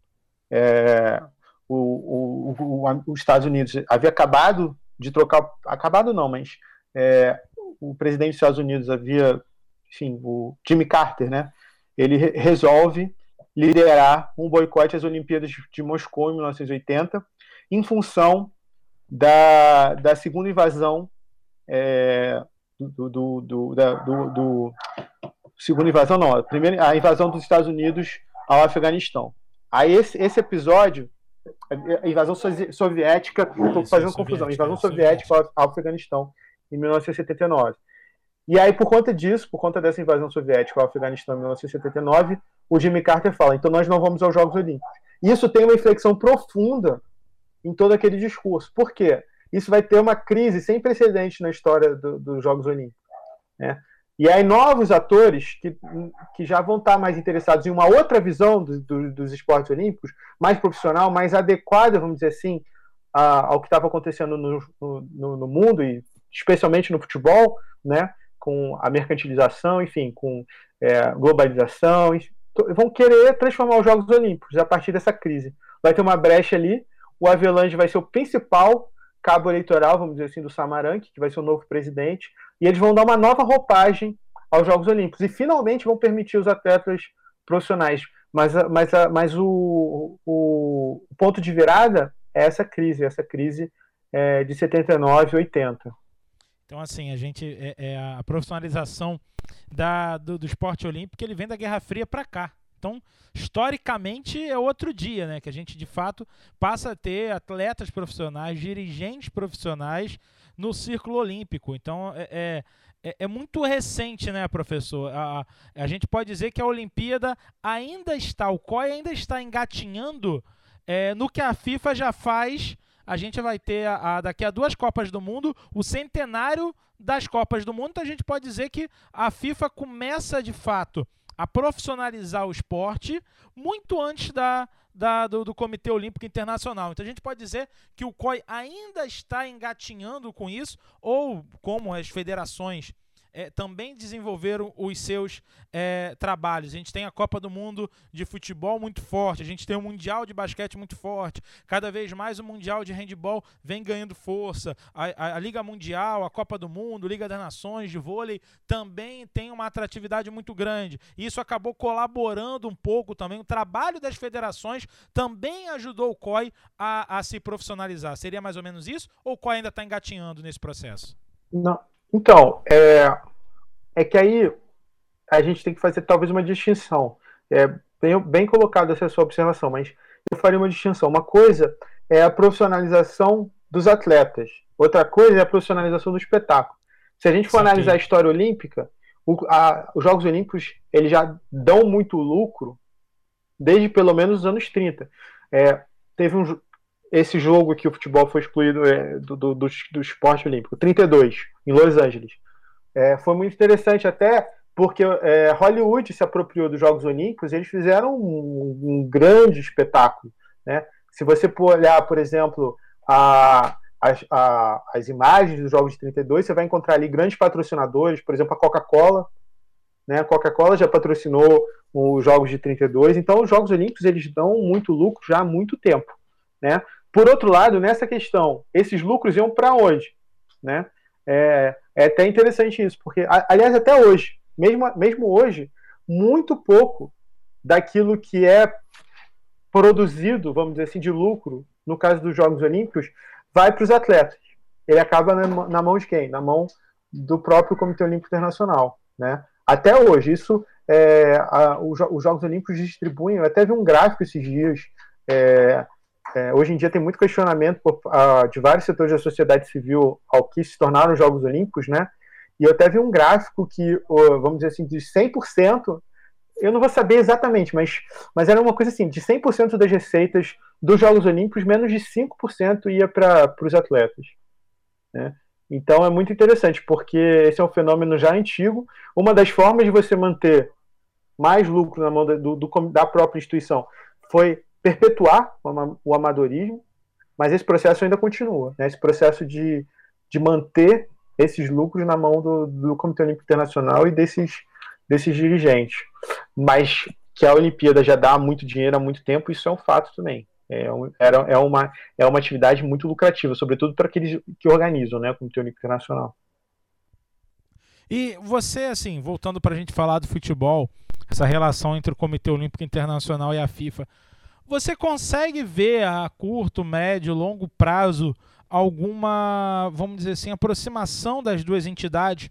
É, o, o, o, os Estados Unidos havia acabado de trocar, acabado não, mas é, o presidente dos Estados Unidos havia, enfim, o Jimmy Carter, né? Ele re resolve liderar um boicote às Olimpíadas de Moscou em 1980, em função da, da segunda invasão é, do, do, do, da, do, do, segunda invasão não, a primeira a invasão dos Estados Unidos ao Afeganistão. Aí esse, esse episódio, a invasão soviética, estou fazendo confusão, invasão soviética ao, ao Afeganistão em 1979. E aí, por conta disso, por conta dessa invasão soviética ao Afeganistão em 1979, o Jimmy Carter fala: então nós não vamos aos Jogos Olímpicos. Isso tem uma inflexão profunda em todo aquele discurso. Por quê? Isso vai ter uma crise sem precedente na história do, dos Jogos Olímpicos. Né? E aí, novos atores que, que já vão estar mais interessados em uma outra visão do, do, dos esportes olímpicos, mais profissional, mais adequada, vamos dizer assim, a, ao que estava acontecendo no, no, no mundo, e especialmente no futebol, né? com a mercantilização, enfim, com é, globalização, vão querer transformar os Jogos Olímpicos a partir dessa crise. Vai ter uma brecha ali, o Avelange vai ser o principal cabo eleitoral, vamos dizer assim, do Samaranch, que vai ser o novo presidente, e eles vão dar uma nova roupagem aos Jogos Olímpicos e finalmente vão permitir os atletas profissionais. Mas, mas, mas o, o ponto de virada é essa crise, essa crise é, de 79 e 80. Então, assim, a gente é, é a profissionalização da, do, do, esporte olímpico, ele vem da Guerra Fria para cá. Então, historicamente, é outro dia, né? Que a gente, de fato, passa a ter atletas profissionais, dirigentes profissionais no círculo olímpico. Então, é, é, é muito recente, né, professor? A, a gente pode dizer que a Olimpíada ainda está, o COI ainda está engatinhando é, no que a FIFA já faz a gente vai ter a, a, daqui a duas Copas do Mundo o centenário das Copas do Mundo. Então a gente pode dizer que a FIFA começa de fato a profissionalizar o esporte muito antes da, da, do, do, Comitê Olímpico Internacional. Então a gente pode dizer que o COI ainda está engatinhando com isso, ou como as federações é, também desenvolveram os seus é, trabalhos. A gente tem a Copa do Mundo de futebol muito forte, a gente tem o Mundial de basquete muito forte, cada vez mais o Mundial de handball vem ganhando força, a, a, a Liga Mundial, a Copa do Mundo, Liga das Nações de vôlei também tem uma atratividade muito grande. Isso acabou colaborando um pouco também. O trabalho das federações também ajudou o COI a, a se profissionalizar. Seria mais ou menos isso? Ou o COI ainda está engatinhando nesse processo? Não, então, é, é que aí a gente tem que fazer talvez uma distinção. É bem, bem colocado essa sua observação, mas eu faria uma distinção. Uma coisa é a profissionalização dos atletas, outra coisa é a profissionalização do espetáculo. Se a gente for Sim, analisar a história olímpica, o, a, os Jogos Olímpicos eles já dão muito lucro desde pelo menos os anos 30. É, teve um, esse jogo que o futebol foi excluído é, do, do, do, do, esporte olímpico, 32, em Los Angeles. É, foi muito interessante até porque é, Hollywood se apropriou dos Jogos Olímpicos e eles fizeram um, um grande espetáculo. Né? Se você olhar, por exemplo, a, as, a, as imagens dos Jogos de 32, você vai encontrar ali grandes patrocinadores, por exemplo, a Coca-Cola. Né? A Coca-Cola já patrocinou os Jogos de 32, então os Jogos Olímpicos eles dão muito lucro já há muito tempo. Né? Por outro lado, nessa questão, esses lucros iam para onde? Né? É, é, até interessante isso, porque, aliás, até hoje, mesmo, mesmo hoje, muito pouco daquilo que é produzido, vamos dizer assim, de lucro, no caso dos Jogos Olímpicos, vai para os atletas. Ele acaba na, na, mão de quem? Na mão do próprio Comitê Olímpico Internacional. Né? Até hoje, isso é, a, os, os, Jogos Olímpicos distribuem. Eu até vi um gráfico esses dias. É, é, hoje em dia tem muito questionamento por, uh, de vários setores da sociedade civil ao que se tornaram os Jogos Olímpicos, né? E eu até vi um gráfico que, uh, vamos dizer assim, de 100%, eu não vou saber exatamente, mas, mas era uma coisa assim, de 100% das receitas dos Jogos Olímpicos, menos de 5% ia para os atletas. Né? Então é muito interessante, porque esse é um fenômeno já antigo. Uma das formas de você manter mais lucro na mão do, do, da própria instituição foi perpetuar o amadorismo, mas esse processo ainda continua. Né? Esse processo de, de manter esses lucros na mão do, do Comitê Olímpico Internacional e desses, desses dirigentes. Mas que a Olimpíada já dá muito dinheiro há muito tempo, isso é um fato também. É, um, era, é, uma, é uma atividade muito lucrativa, sobretudo para aqueles que organizam né, o Comitê Olímpico Internacional. E você, assim, voltando para a gente falar do futebol, essa relação entre o Comitê Olímpico Internacional e a FIFA, você consegue ver a curto, médio, longo prazo alguma, vamos dizer assim, aproximação das duas entidades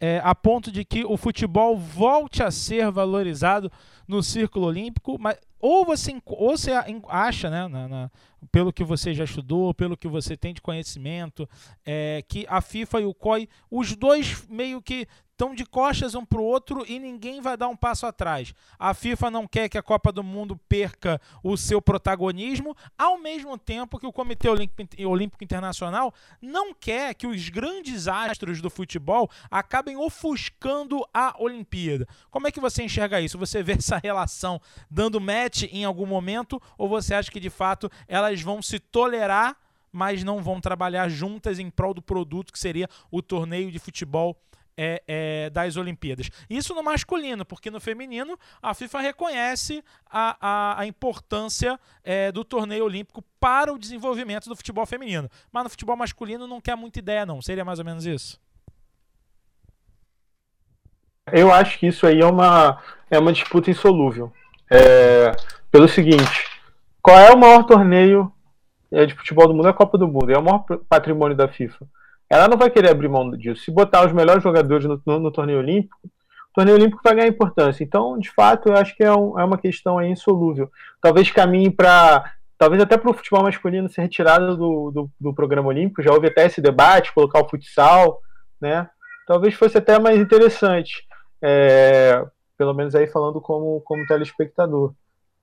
é, a ponto de que o futebol volte a ser valorizado no círculo olímpico, mas ou você, ou você acha, né, na, na, pelo que você já estudou, pelo que você tem de conhecimento, é, que a FIFA e o COI, os dois meio que estão de costas um para o outro e ninguém vai dar um passo atrás. A FIFA não quer que a Copa do Mundo perca o seu protagonismo, ao mesmo tempo que o Comitê Olímpico Internacional não quer que os grandes astros do futebol acabem ofuscando a Olimpíada. Como é que você enxerga isso? Você vê essa relação dando match em algum momento ou você acha que de fato elas vão se tolerar, mas não vão trabalhar juntas em prol do produto que seria o torneio de futebol é, é, das Olimpíadas. Isso no masculino, porque no feminino a FIFA reconhece a, a, a importância é, do torneio olímpico para o desenvolvimento do futebol feminino. Mas no futebol masculino não quer muita ideia, não. Seria mais ou menos isso? Eu acho que isso aí é uma, é uma disputa insolúvel. É, pelo seguinte: qual é o maior torneio é, de futebol do mundo? É a Copa do Mundo, é o maior patrimônio da FIFA ela não vai querer abrir mão disso. Se botar os melhores jogadores no, no, no torneio olímpico, o torneio olímpico vai ganhar importância. Então, de fato, eu acho que é, um, é uma questão insolúvel. Talvez caminhe para. Talvez até para o futebol masculino ser retirado do, do, do, programa olímpico. Já houve até esse debate, colocar o futsal, né? Talvez fosse até mais interessante. É, pelo menos aí falando como, como telespectador.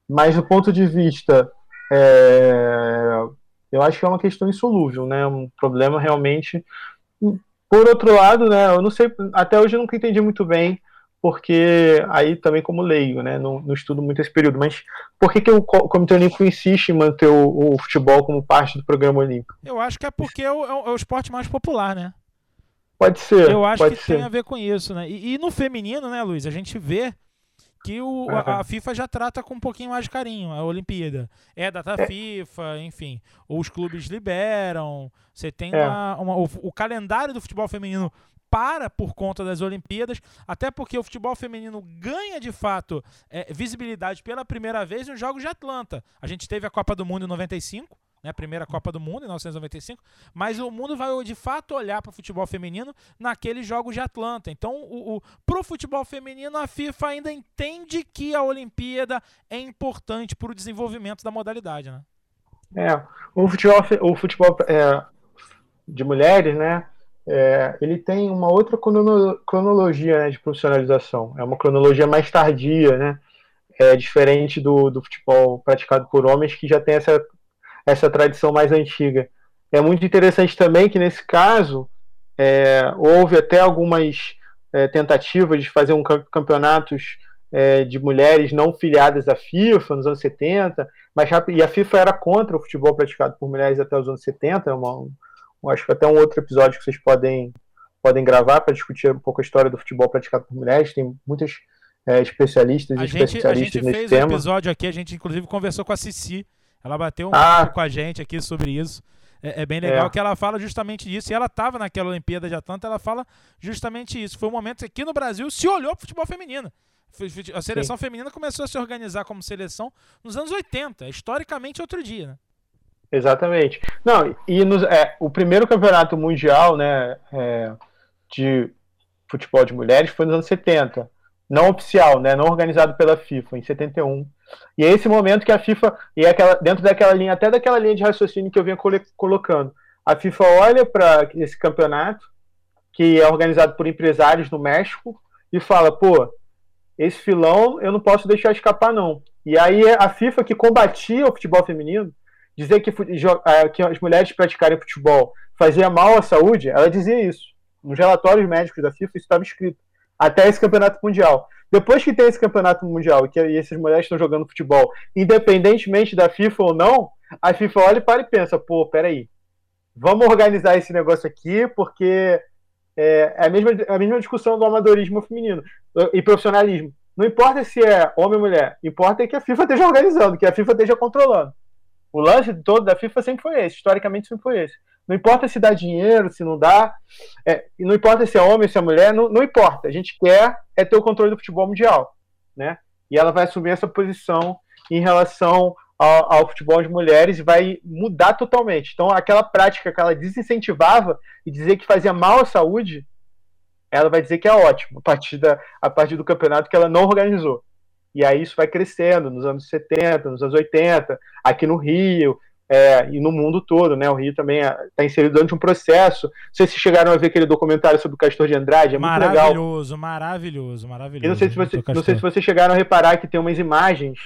Mas do ponto de vista é, eu acho que é uma questão insolúvel, né? Um problema realmente. Por outro lado, né? Eu não sei, até hoje eu nunca entendi muito bem, porque aí também como leigo, né? Não, não estudo muito esse período, mas por que, que o Comitê Olímpico insiste em manter o, o futebol como parte do programa olímpico? Eu acho que é porque é o, é o esporte mais popular, né? Pode ser. Eu acho que ser. tem a ver com isso, né? E, e, no feminino, né, Luiz? A gente vê que o, a, a, FIFA já trata com um pouquinho mais de carinho a Olimpíada. É data é. FIFA, enfim. Os clubes liberam. Você tem é. uma, uma o, o, calendário do futebol feminino para por conta das Olimpíadas, até porque o futebol feminino ganha de fato é, visibilidade pela primeira vez nos Jogos de Atlanta. A gente teve a Copa do Mundo em 95, né, primeira Copa do Mundo em 1995, mas o mundo vai de fato olhar para o futebol feminino naqueles jogos de Atlanta. Então, o, o futebol feminino a FIFA ainda entende que a Olimpíada é importante para o desenvolvimento da modalidade, né? É, o futebol, o futebol é, de mulheres, né? É, ele tem uma outra cronologia né, de profissionalização. É uma cronologia mais tardia, né? É diferente do, do futebol praticado por homens que já tem essa essa tradição mais antiga. É muito interessante também que, nesse caso, é, houve até algumas é, tentativas de fazer um campeonatos é, de mulheres não filiadas à FIFA nos anos 70, mas e a FIFA era contra o futebol praticado por mulheres até os anos 70. É uma, um, acho que até um outro episódio que vocês podem, podem gravar para discutir um pouco a história do futebol praticado por mulheres. Tem muitas é, especialistas e especialistas a gente nesse fez tema. um episódio aqui, a gente inclusive conversou com a Cici ela bateu um ah. pouco com a gente aqui sobre isso. É, é bem legal é. que ela fala justamente disso. E ela estava naquela Olimpíada de Atlanta, ela fala justamente isso. Foi um momento que aqui no Brasil se olhou para o futebol feminino. A seleção Sim. feminina começou a se organizar como seleção nos anos 80, historicamente outro dia, né? Exatamente. Não, e nos, é, o primeiro campeonato mundial né, é, de futebol de mulheres foi nos anos 70. Não oficial, né, não organizado pela FIFA, em 71. E é esse momento que a FIFA, e é aquela, dentro daquela linha, até daquela linha de raciocínio que eu vinha colocando, a FIFA olha para esse campeonato, que é organizado por empresários no México, e fala: pô, esse filão eu não posso deixar escapar, não. E aí a FIFA, que combatia o futebol feminino, dizer que, que as mulheres praticarem futebol fazia mal à saúde, ela dizia isso. Nos relatórios médicos da FIFA, isso estava escrito. Até esse campeonato mundial. Depois que tem esse campeonato mundial que e essas mulheres estão jogando futebol, independentemente da FIFA ou não, a FIFA olha e para e pensa, pô, peraí, vamos organizar esse negócio aqui, porque é, é a, mesma, é a mesma discussão do amadorismo feminino e profissionalismo. Não importa se é homem ou mulher, importa é que a FIFA esteja organizando, que a FIFA esteja controlando. O lance todo da FIFA sempre foi esse, historicamente sempre foi esse. Não importa se dá dinheiro, se não dá, é, não importa se é homem, se é mulher, não, não importa. A gente quer é ter o controle do futebol mundial, né? E ela vai assumir essa posição em relação ao, ao, futebol de mulheres e vai mudar totalmente. Então, aquela prática que ela desincentivava e dizer que fazia mal à saúde, ela vai dizer que é ótimo a partir, da, a partir do campeonato que ela não organizou. E aí isso vai crescendo nos anos 70, nos anos 80, aqui no Rio, é, e no mundo todo, né? O Rio também está é, inserido dentro de um processo. Não sei se chegaram a ver aquele documentário sobre o Castor de Andrade, é muito maravilhoso, legal. Maravilhoso, maravilhoso, maravilhoso. E não sei se, você, não sei se vocês chegaram a reparar que tem umas imagens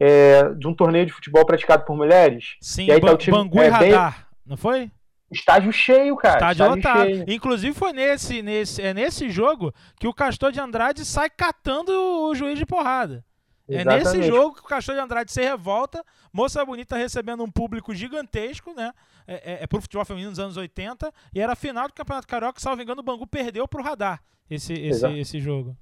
é, de um torneio de futebol praticado por mulheres. Sim, e aí tá o time, Bangu e é, Radar, bem... não foi? Estádio cheio, cara. Estádio, estádio lotado. Cheio. Inclusive foi nesse, nesse, é nesse jogo que o Castor de Andrade sai catando o juiz de porrada. Exatamente. É nesse jogo que o Castor de Andrade se revolta, Moça Bonita recebendo um público gigantesco, né? É, é, é pro futebol feminino nos anos 80, e era a final do Campeonato Carioca, salvo engano, o Bangu perdeu pro Radar esse, esse, esse jogo.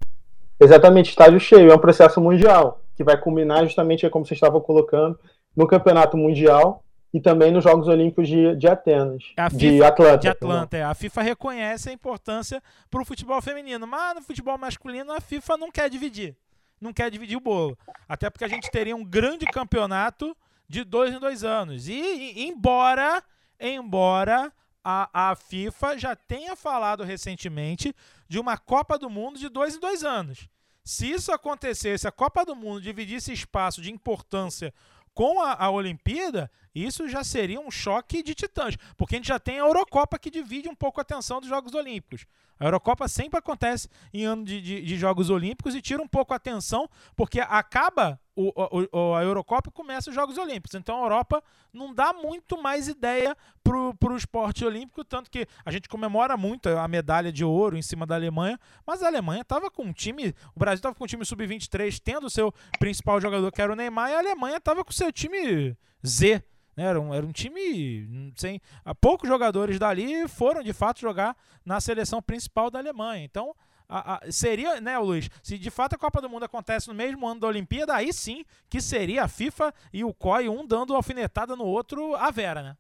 Exatamente, estádio cheio, é um processo mundial, que vai culminar justamente, como vocês estavam colocando, no Campeonato Mundial, e também nos Jogos Olímpicos de, de Atenas. A FIFA, de Atlanta. De Atlanta é. A FIFA reconhece a importância para o futebol feminino, mas no futebol masculino a FIFA não quer dividir. Não quer dividir o bolo. Até porque a gente teria um grande campeonato de dois em dois anos. E, e embora, embora a, a FIFA já tenha falado recentemente de uma Copa do Mundo de dois em dois anos. Se isso acontecesse, a Copa do Mundo dividisse espaço de importância com a, a Olimpíada, isso já seria um choque de titãs, porque a gente já tem a Eurocopa que divide um pouco a atenção dos Jogos Olímpicos. A Eurocopa sempre acontece em ano de, de, de Jogos Olímpicos e tira um pouco a atenção, porque acaba o, o, a Eurocopa e começa os Jogos Olímpicos. Então a Europa não dá muito mais ideia para o esporte olímpico, tanto que a gente comemora muito a medalha de ouro em cima da Alemanha, mas a Alemanha estava com um time, o Brasil estava com um time sub-23, tendo o seu principal jogador, que era o Neymar, e a Alemanha estava com o seu time Z. Né? Era um, era um time sem. Poucos jogadores dali foram de fato jogar na seleção principal da Alemanha. Então, a, a, seria, né, Luiz? Se de fato a Copa do Mundo acontece no mesmo ano da Olimpíada, aí sim que seria a FIFA e o COI, um dando alfinetada no outro, a Vera, né?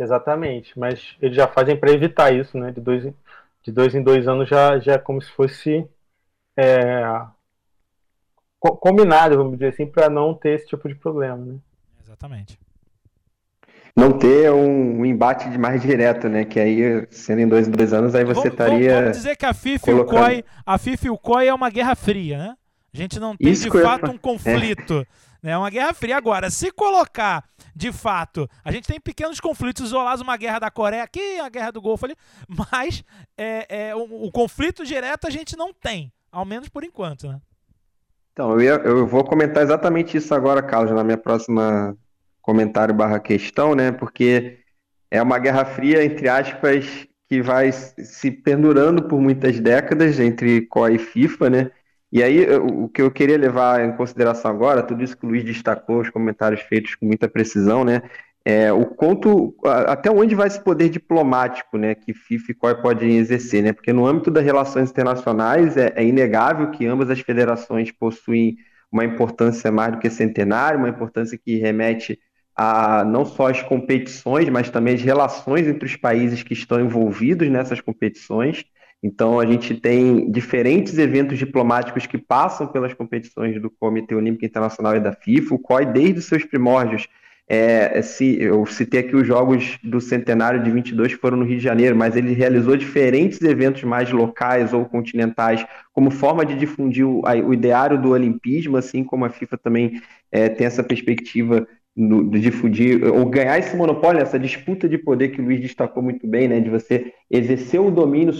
Exatamente, mas eles já fazem para evitar isso, né? De dois, de dois em dois anos já, já é como se fosse é, combinado, vamos dizer assim, para não ter esse tipo de problema, né? Exatamente. Não ter um, embate de mais direto, né? Que aí, sendo em dois, dois anos, aí você estaria. Vamos dizer que a FIFA, colocando... e o COI, a FIFA e o COI é uma guerra fria, né? A gente não tem Isso de fato um conflito. É. Né? Uma guerra fria. Agora, se colocar de fato, a gente tem pequenos conflitos isolados, uma guerra da Coreia aqui, a guerra do Golfo ali, mas é, é, o, o conflito direto a gente não tem, ao menos por enquanto, né? Então, eu, ia, eu vou comentar exatamente isso agora, Carlos, na minha próxima comentário barra questão, né? Porque é uma guerra fria, entre aspas, que vai se pendurando por muitas décadas entre COI e FIFA, né? E aí, o que eu queria levar em consideração agora, tudo isso que o Luiz destacou, os comentários feitos com muita precisão, né? É, o quanto, até onde vai esse poder diplomático, né, que FIFA e COI podem exercer, né? Porque no âmbito das relações internacionais é, é inegável que ambas as federações possuem uma importância mais do que centenária, uma importância que remete a não só as competições, mas também as relações entre os países que estão envolvidos nessas competições. Então, a gente tem diferentes eventos diplomáticos que passam pelas competições do Comitê Olímpico Internacional e da FIFA. O COI, desde os seus primórdios, é, se, eu citei aqui os Jogos do Centenário de 22 que foram no Rio de Janeiro, mas ele realizou diferentes eventos mais locais ou continentais como forma de difundir o, o ideário do olimpismo, assim como a FIFA também é, tem essa perspectiva no, de difundir ou ganhar esse monopólio, essa disputa de poder que o Luiz destacou muito bem, né, de você exercer o domínio,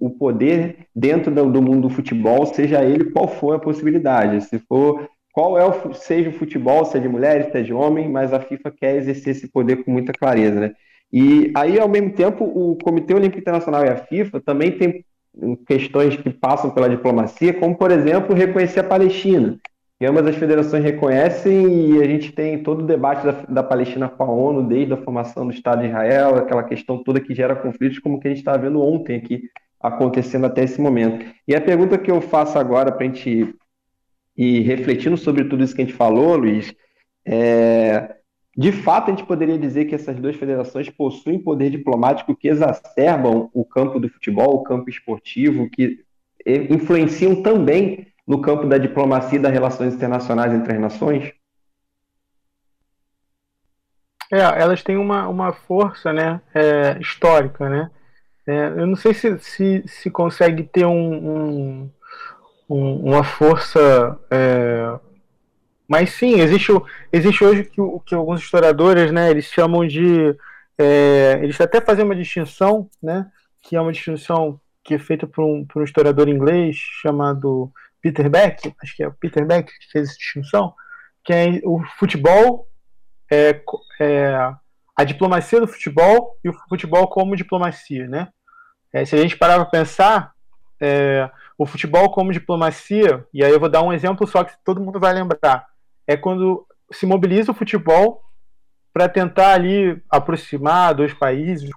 o poder dentro do, do mundo do futebol, seja ele qual for a possibilidade. Se for qual é o seja o futebol, seja de mulheres, seja de homem, mas a FIFA quer exercer esse poder com muita clareza, né? E aí, ao mesmo tempo, o Comitê Olímpico Internacional e a FIFA também tem questões que passam pela diplomacia, como, por exemplo, reconhecer a Palestina que ambas as federações reconhecem e a gente tem todo o debate da, da, Palestina com a ONU desde a formação do Estado de Israel, aquela questão toda que gera conflitos, como que a gente está vendo ontem aqui acontecendo até esse momento. E a pergunta que eu faço agora para a gente ir refletindo sobre tudo isso que a gente falou, Luiz, é, de fato a gente poderia dizer que essas duas federações possuem poder diplomático que exacerbam o campo do futebol, o campo esportivo, que influenciam também no campo da diplomacia e das relações internacionais entre as nações? É, elas têm uma, uma força né, é, histórica, né? É, eu não sei se, se, se consegue ter um, um, um uma força. É, mas sim, existe, existe hoje que, que alguns historiadores né, eles chamam de. É, eles até fazem uma distinção, né, que é uma distinção que é feita por um, por um historiador inglês chamado Peter Beck, acho que é o Peter Beck que fez essa distinção, que é o futebol, é, é, a diplomacia do futebol e o futebol como diplomacia, né? É, se a gente parar para pensar, é, o futebol como diplomacia, e aí eu vou dar um exemplo só que todo mundo vai lembrar, é quando se mobiliza o futebol para tentar ali aproximar dois países.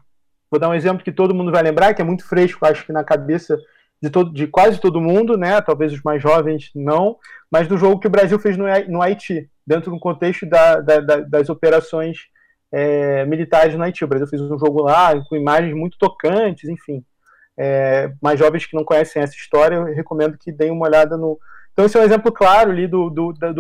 Vou dar um exemplo que todo mundo vai lembrar, que é muito fresco, acho que na cabeça de, todo, de quase todo mundo, né? Talvez os mais jovens não, mas do jogo que o Brasil fez no, no Haiti, dentro do contexto da, da, da, das operações é, militares no Haiti. O Brasil fez um jogo lá com imagens muito tocantes, enfim. É, mais jovens que não conhecem essa história, eu recomendo que deem uma olhada no. Então, esse é um exemplo claro ali do, do, do,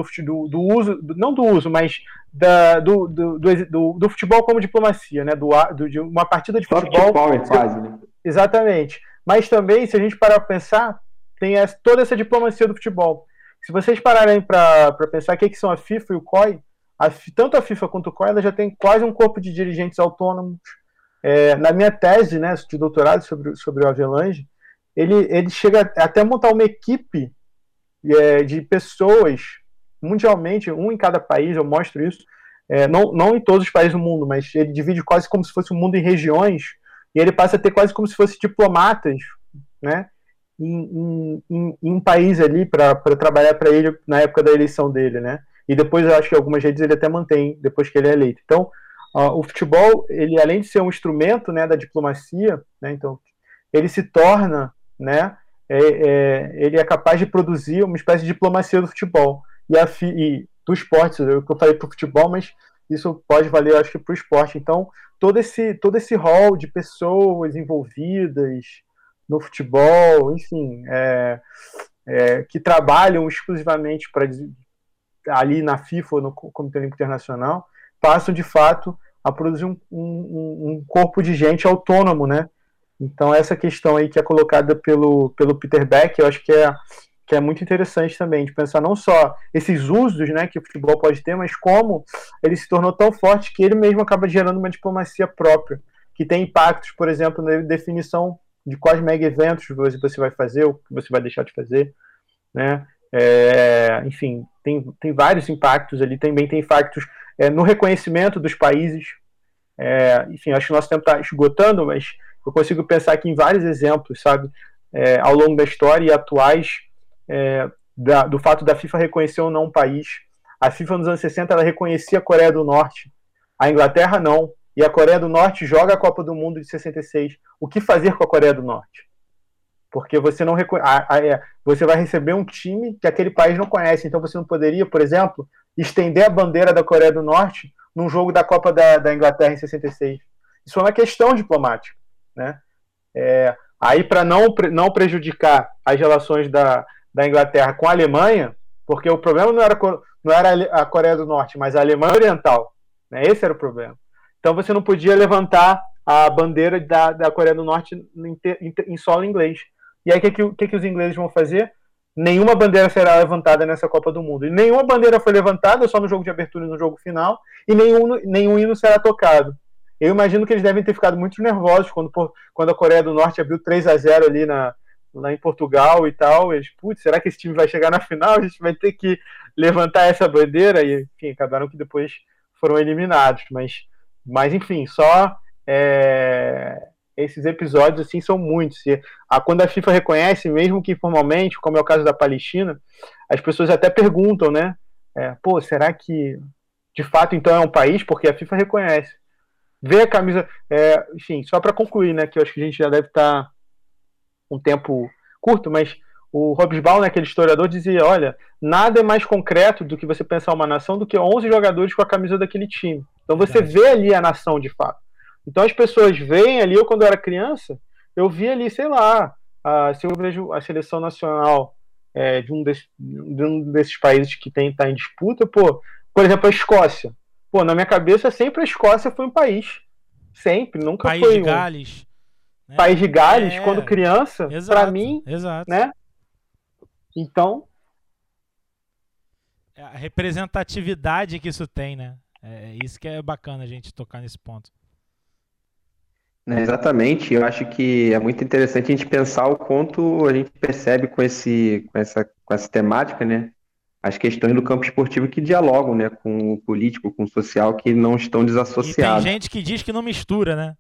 do, uso, não do uso, mas da, do, do, do, do, futebol como diplomacia, né? Do, do, de uma partida de futebol. Power, quase, né? Exatamente. Mas também, se a gente parar para pensar, tem toda essa diplomacia do futebol. Se vocês pararem para pensar o que, que são a FIFA e o COI, a, tanto a FIFA quanto o COI ela já tem quase um corpo de dirigentes autônomos. É, na minha tese né, de doutorado sobre, sobre o Avelange, ele, ele chega até a montar uma equipe é, de pessoas mundialmente, um em cada país, eu mostro isso, é, não, não em todos os países do mundo, mas ele divide quase como se fosse o um mundo em regiões e ele passa a ter quase como se fosse diplomatas, né? Em, em, em um país ali para trabalhar para ele na época da eleição dele, né? E depois eu acho que algumas redes ele até mantém depois que ele é eleito. Então, uh, o futebol, ele além de ser um instrumento, né, da diplomacia, né? Então, ele se torna, né? É, é, ele é capaz de produzir uma espécie de diplomacia do futebol e, a, e do esporte. Eu, eu falei para o futebol, mas isso pode valer, acho que, para o esporte. Então, todo esse todo esse rol de pessoas envolvidas no futebol, enfim, é, é, que trabalham exclusivamente para ali na FIFA no Comitê Olímpico Internacional, passam de fato a produzir um, um, um, corpo de gente autônomo, né? Então essa questão aí que é colocada pelo, pelo Peter Beck, eu acho que é que é muito interessante também, de pensar não só esses usos né, que o futebol pode ter, mas como ele se tornou tão forte que ele mesmo acaba gerando uma diplomacia própria, que tem impactos, por exemplo, na definição de quais mega eventos você vai fazer, ou que você vai deixar de fazer, né? É, enfim, tem, tem vários impactos ali, também tem impactos é, no reconhecimento dos países. É, enfim, acho que o nosso tempo está esgotando, mas eu consigo pensar aqui em vários exemplos, sabe, é, ao longo da história e atuais é, da, do fato da FIFA reconhecer ou não um país. A FIFA nos anos 60 ela reconhecia a Coreia do Norte, a Inglaterra não. E a Coreia do Norte joga a Copa do Mundo de 66. O que fazer com a Coreia do Norte? Porque você não é, você vai receber um time que aquele país não conhece. Então você não poderia, por exemplo, estender a bandeira da Coreia do Norte num jogo da Copa da, da Inglaterra em 66. Isso é uma questão diplomática, né? É, aí para não, não prejudicar as relações da, da Inglaterra com a Alemanha, porque o problema não era, não era a Coreia do Norte, mas a Alemanha Oriental. Né? Esse era o problema. Então você não podia levantar a bandeira da, da Coreia do Norte em, em, em solo inglês. E aí o que, que, que, os ingleses vão fazer? Nenhuma bandeira será levantada nessa Copa do Mundo. E nenhuma bandeira foi levantada, só no jogo de abertura e no jogo final, e nenhum, nenhum hino será tocado. Eu imagino que eles devem ter ficado muito nervosos quando, quando a Coreia do Norte abriu 3 a 0 ali na, lá em Portugal e tal. Eles, putz, será que esse time vai chegar na final? A gente vai ter que levantar essa bandeira. E, enfim, acabaram que depois foram eliminados. Mas, mas enfim, só é, esses episódios assim são muitos. E, a, quando a FIFA reconhece, mesmo que informalmente, como é o caso da Palestina, as pessoas até perguntam, né? É, Pô, será que de fato então é um país? Porque a FIFA reconhece. Vê a camisa. É, enfim, só para concluir, né? Que eu acho que a gente já deve estar. Tá um tempo curto, mas o Hobsbawm, né, aquele historiador, dizia: olha, nada é mais concreto do que você pensar uma nação do que 11 jogadores com a camisa daquele time. Então você vê ali a nação de fato. Então as pessoas veem ali, eu quando eu era criança, eu vi ali, sei lá, a, se eu vejo a seleção nacional é, de, um desse, de, um desses países que tem tá em disputa, pô, por exemplo, a Escócia. Pô, na minha cabeça sempre a Escócia foi um país. Sempre, nunca país foi. de Gales. Né? País de Gales, é, quando criança, para mim, exato. né? Então, é a representatividade que isso tem, né? É isso que é bacana a gente tocar nesse ponto. É, exatamente, eu acho que é muito interessante a gente pensar o quanto a gente percebe com, esse, com, essa, com essa temática, né? As questões do campo esportivo que dialogam né, com o político, com o social, que não estão desassociados. E tem gente que diz que não mistura, né?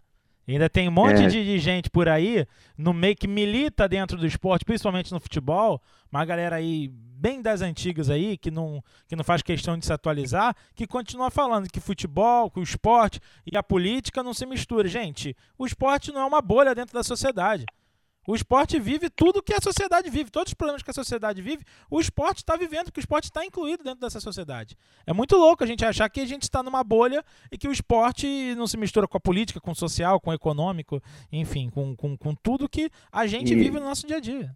Ainda tem um monte é. de, de, gente por aí no meio que milita dentro do esporte, principalmente no futebol, uma galera aí bem das antigas aí, que não, que não faz questão de se atualizar, que continua falando que futebol, que o esporte e a política não se misturam. Gente, o esporte não é uma bolha dentro da sociedade. O esporte vive tudo que a sociedade vive, todos os problemas que a sociedade vive, o esporte está vivendo, porque o esporte está incluído dentro dessa sociedade. É muito louco a gente achar que a gente está numa bolha e que o esporte não se mistura com a política, com o social, com o econômico, enfim, com, com, com tudo que a gente e... vive no nosso dia a dia.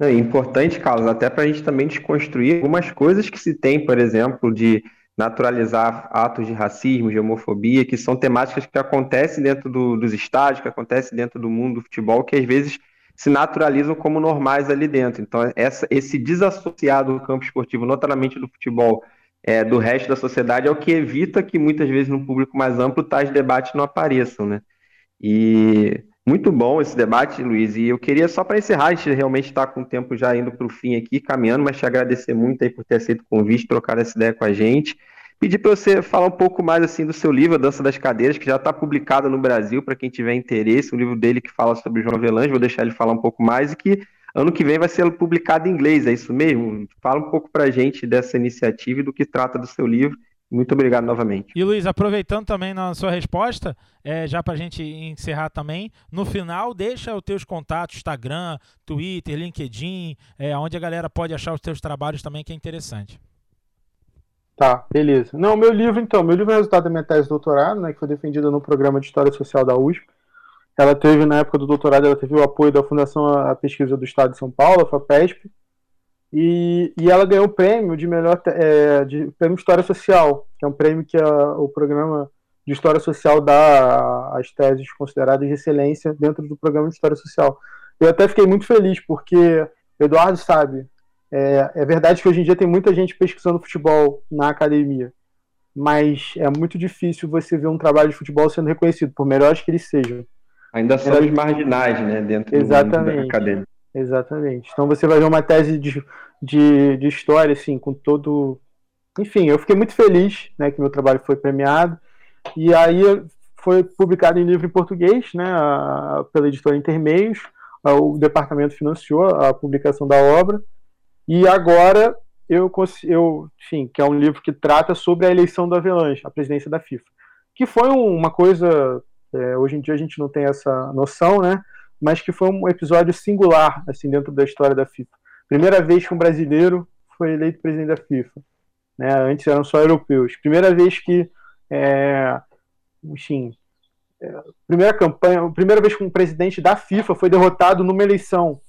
É importante, Carlos, até para a gente também desconstruir algumas coisas que se tem, por exemplo, de naturalizar atos de racismo, de homofobia, que são temáticas que acontecem dentro do, dos estádios, que acontecem dentro do mundo do futebol, que às vezes se naturalizam como normais ali dentro. Então, essa, esse desassociado do campo esportivo, notadamente do futebol, é, do resto da sociedade, é o que evita que muitais vezes no público mais amplo tais debates não apareçam, né? E muito bom esse debate, Luiz. E eu queria, só para encerrar, a gente realmente está com o tempo já indo para o fim aqui, caminhando, mas te agradecer muito aí por ter aceito o convite, trocar essa ideia com a gente. Pedir para você falar um pouco mais assim do seu livro, A Dança das Cadeiras, que já está publicado no Brasil, para quem tiver interesse, o livro dele que fala sobre João Avelange, vou deixar ele falar um pouco mais, e que ano que vem vai ser publicado em inglês, é isso mesmo? Fala um pouco para a gente dessa iniciativa e do que trata do seu livro. Muito obrigado novamente. E Luiz, aproveitando também na sua resposta, é, já para a gente encerrar também, no final deixa os teus contatos, Instagram, Twitter, LinkedIn, é, onde a galera pode achar os teus trabalhos também, que é interessante. Tá, beleza. Não, meu livro, então, meu livro é resultado da minha tese de doutorado, né, que foi defendida no programa de História Social da USP. Ela teve, na época do doutorado, ela teve o apoio da Fundação a Pesquisa do Estado de São Paulo, a FAPESP, e, e ela ganhou o prêmio de melhor é, de prêmio História Social, que é um prêmio que a, o programa de História Social dá às teses consideradas de excelência dentro do programa de História Social. Eu até fiquei muito feliz, porque Eduardo sabe, é, é, verdade que hoje em dia tem muita gente pesquisando futebol na academia, mas é muito difícil você ver um trabalho de futebol sendo reconhecido, por melhores que eles sejam. Ainda são os marginais, né, dentro Exatamente. do acadêmico. Exatamente. Então você vai ver uma tese de, de, de história, assim, com todo. Enfim, eu fiquei muito feliz né, que meu trabalho foi premiado. E aí foi publicado em livro em português, né, pela editora Intermeios. O departamento financiou a publicação da obra. E agora eu, eu enfim, que é um livro que trata sobre a eleição do Avelanche, a presidência da FIFA, que foi uma coisa é, hoje em dia a gente não tem essa noção, né? Mas que foi um episódio singular assim dentro da história da FIFA. Primeira vez que um brasileiro foi eleito presidente da FIFA, né? Antes eram só europeus. Primeira vez que, é, enfim, é, primeira campanha, primeira vez que um presidente da FIFA foi derrotado numa eleição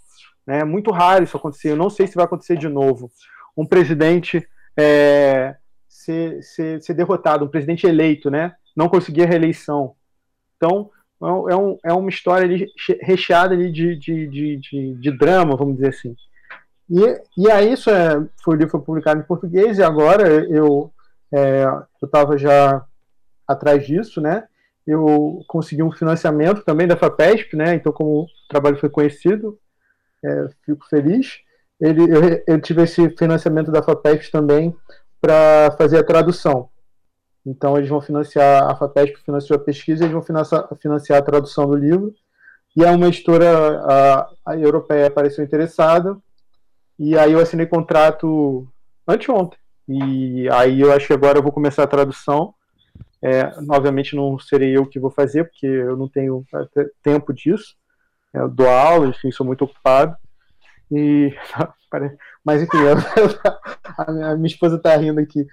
é muito raro isso acontecer. Eu não sei se vai acontecer de novo. Um presidente é, ser, ser, ser derrotado, um presidente eleito, né? Não conseguir a reeleição. Então, é, um, é uma história ali recheada ali de, de, de, de, de drama, vamos dizer assim. E, e aí isso é, foi, foi publicado em português e agora eu é, estava já atrás disso, né? Eu consegui um financiamento também da FAPESP, né? Então como o trabalho foi conhecido, é, fico feliz. Ele, eu, eu, tive esse financiamento da FAPESP também para fazer a tradução. Então eles vão financiar, a FAPESP financiou a pesquisa, eles vão financiar, financiar a tradução do livro. E é uma editora a, a europeia apareceu interessada, e aí eu assinei contrato anteontem. E aí eu acho que agora eu vou começar a tradução. É, obviamente não serei eu que vou fazer, porque eu não tenho tempo disso. Eu dou aula, enfim, sou muito ocupado. E, mas enfim, a, minha, a, minha, esposa está rindo aqui.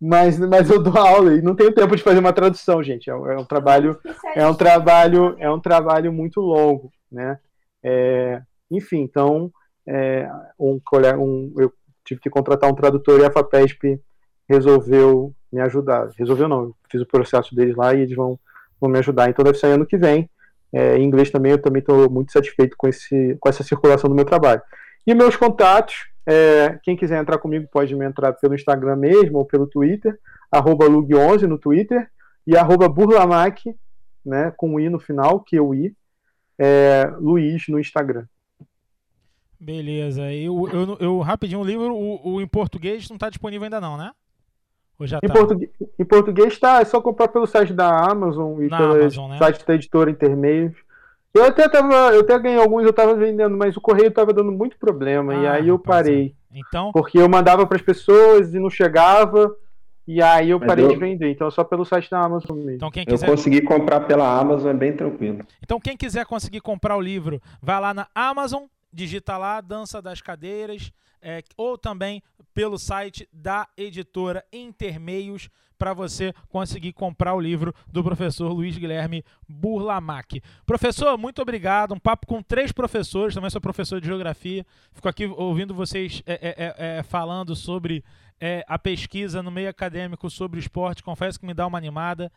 Mas, mas eu dou aula e não tenho tempo de fazer uma tradução, gente. É, é um trabalho, é um trabalho, é um trabalho muito longo, né? É, enfim, então é, um colega, um, eu tive que contratar um tradutor e a Fapesp resolveu me ajudar. Resolveu não, eu fiz o processo deles lá e eles vão, vão me ajudar. Então deve sair ano que vem É, em inglês também, eu também estou muito satisfeito com, esse, com essa circulação do meu trabalho. E meus contatos, é, quem quiser entrar comigo pode me entrar pelo Instagram mesmo ou pelo Twitter, arroba Lug11 no Twitter e arroba Burlamac, né, com i no final, que eu i, é, Luiz no Instagram. Beleza. Eu, eu, eu rapidinho, o livro, o, o em português não está disponível ainda não, né? Ou já em, tá? português, em português está, é só comprar pelo site da Amazon e Na pelo Amazon, né? site da editora Intermeios. Eu até tava, eu até ganhei alguns, eu estava vendendo, mas o correio estava dando muito problema ah, e aí eu parei. Então, porque eu mandava para as pessoas e não chegava. E aí eu parei eu... de vender, então é só pelo site da Amazon mesmo. Então, quem quiser... Eu consegui comprar pela Amazon, é bem tranquilo. Então quem quiser conseguir comprar o livro, vai lá na Amazon, digita lá Dança das Cadeiras, é, ou também pelo site da editora Intermeios para você conseguir comprar o livro do professor Luiz Guilherme Burlamac. Professor, muito obrigado. Um papo com três professores, também sou professor de geografia. Fico aqui ouvindo vocês é, é, é, é falando sobre é, a pesquisa no meio acadêmico sobre esporte. Confesso que me dá uma animada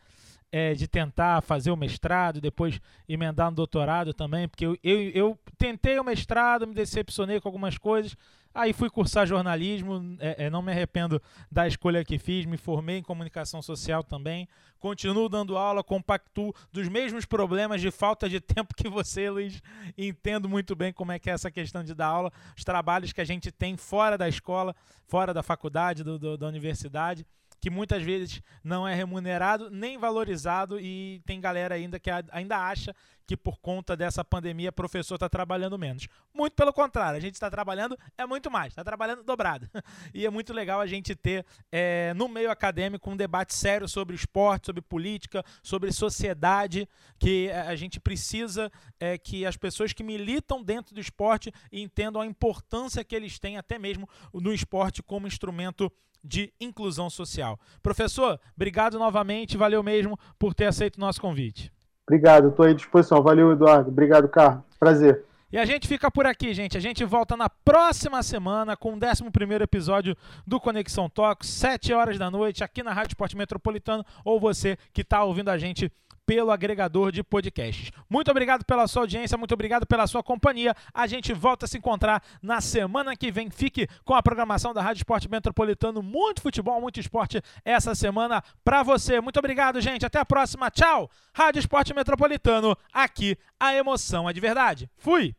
é, de tentar fazer o mestrado, depois emendar no doutorado também, porque eu, eu, eu, tentei o mestrado, me decepcionei com algumas coisas, aí fui cursar jornalismo, é, é, não me arrependo da escolha que fiz, me formei em comunicação social também, continuo dando aula, compacto dos mesmos problemas de falta de tempo que você, Luiz, entendo muito bem como é que é essa questão de dar aula, os trabalhos que a gente tem fora da escola, fora da faculdade, do, do da universidade, que muitas vezes não é remunerado nem valorizado e tem galera ainda que ainda acha que por conta dessa pandemia professor está trabalhando menos. Muito pelo contrário, a gente está trabalhando é muito mais, está trabalhando dobrado. E é muito legal a gente ter é, no meio acadêmico um debate sério sobre esporte, sobre política, sobre sociedade, que a gente precisa é, que as pessoas que militam dentro do esporte entendam a importância que eles têm até mesmo no esporte como instrumento de inclusão social. Professor, obrigado novamente, valeu mesmo por ter aceito o nosso convite. Obrigado, estou à disposição. Valeu, Eduardo. Obrigado, Carlos. Prazer. E a gente fica por aqui, gente. A gente volta na próxima semana com o 11 episódio do Conexão Talks, 7 horas da noite, aqui na Rádio Esporte Metropolitano, ou você que está ouvindo a gente pelo agregador de podcasts. Muito obrigado pela sua audiência, muito obrigado pela sua companhia. A gente volta a se encontrar na semana que vem. Fique com a programação da Rádio Esporte Metropolitano. Muito futebol, muito esporte essa semana para você. Muito obrigado, gente. Até a próxima. Tchau. Rádio Esporte Metropolitano. Aqui a emoção é de verdade. Fui.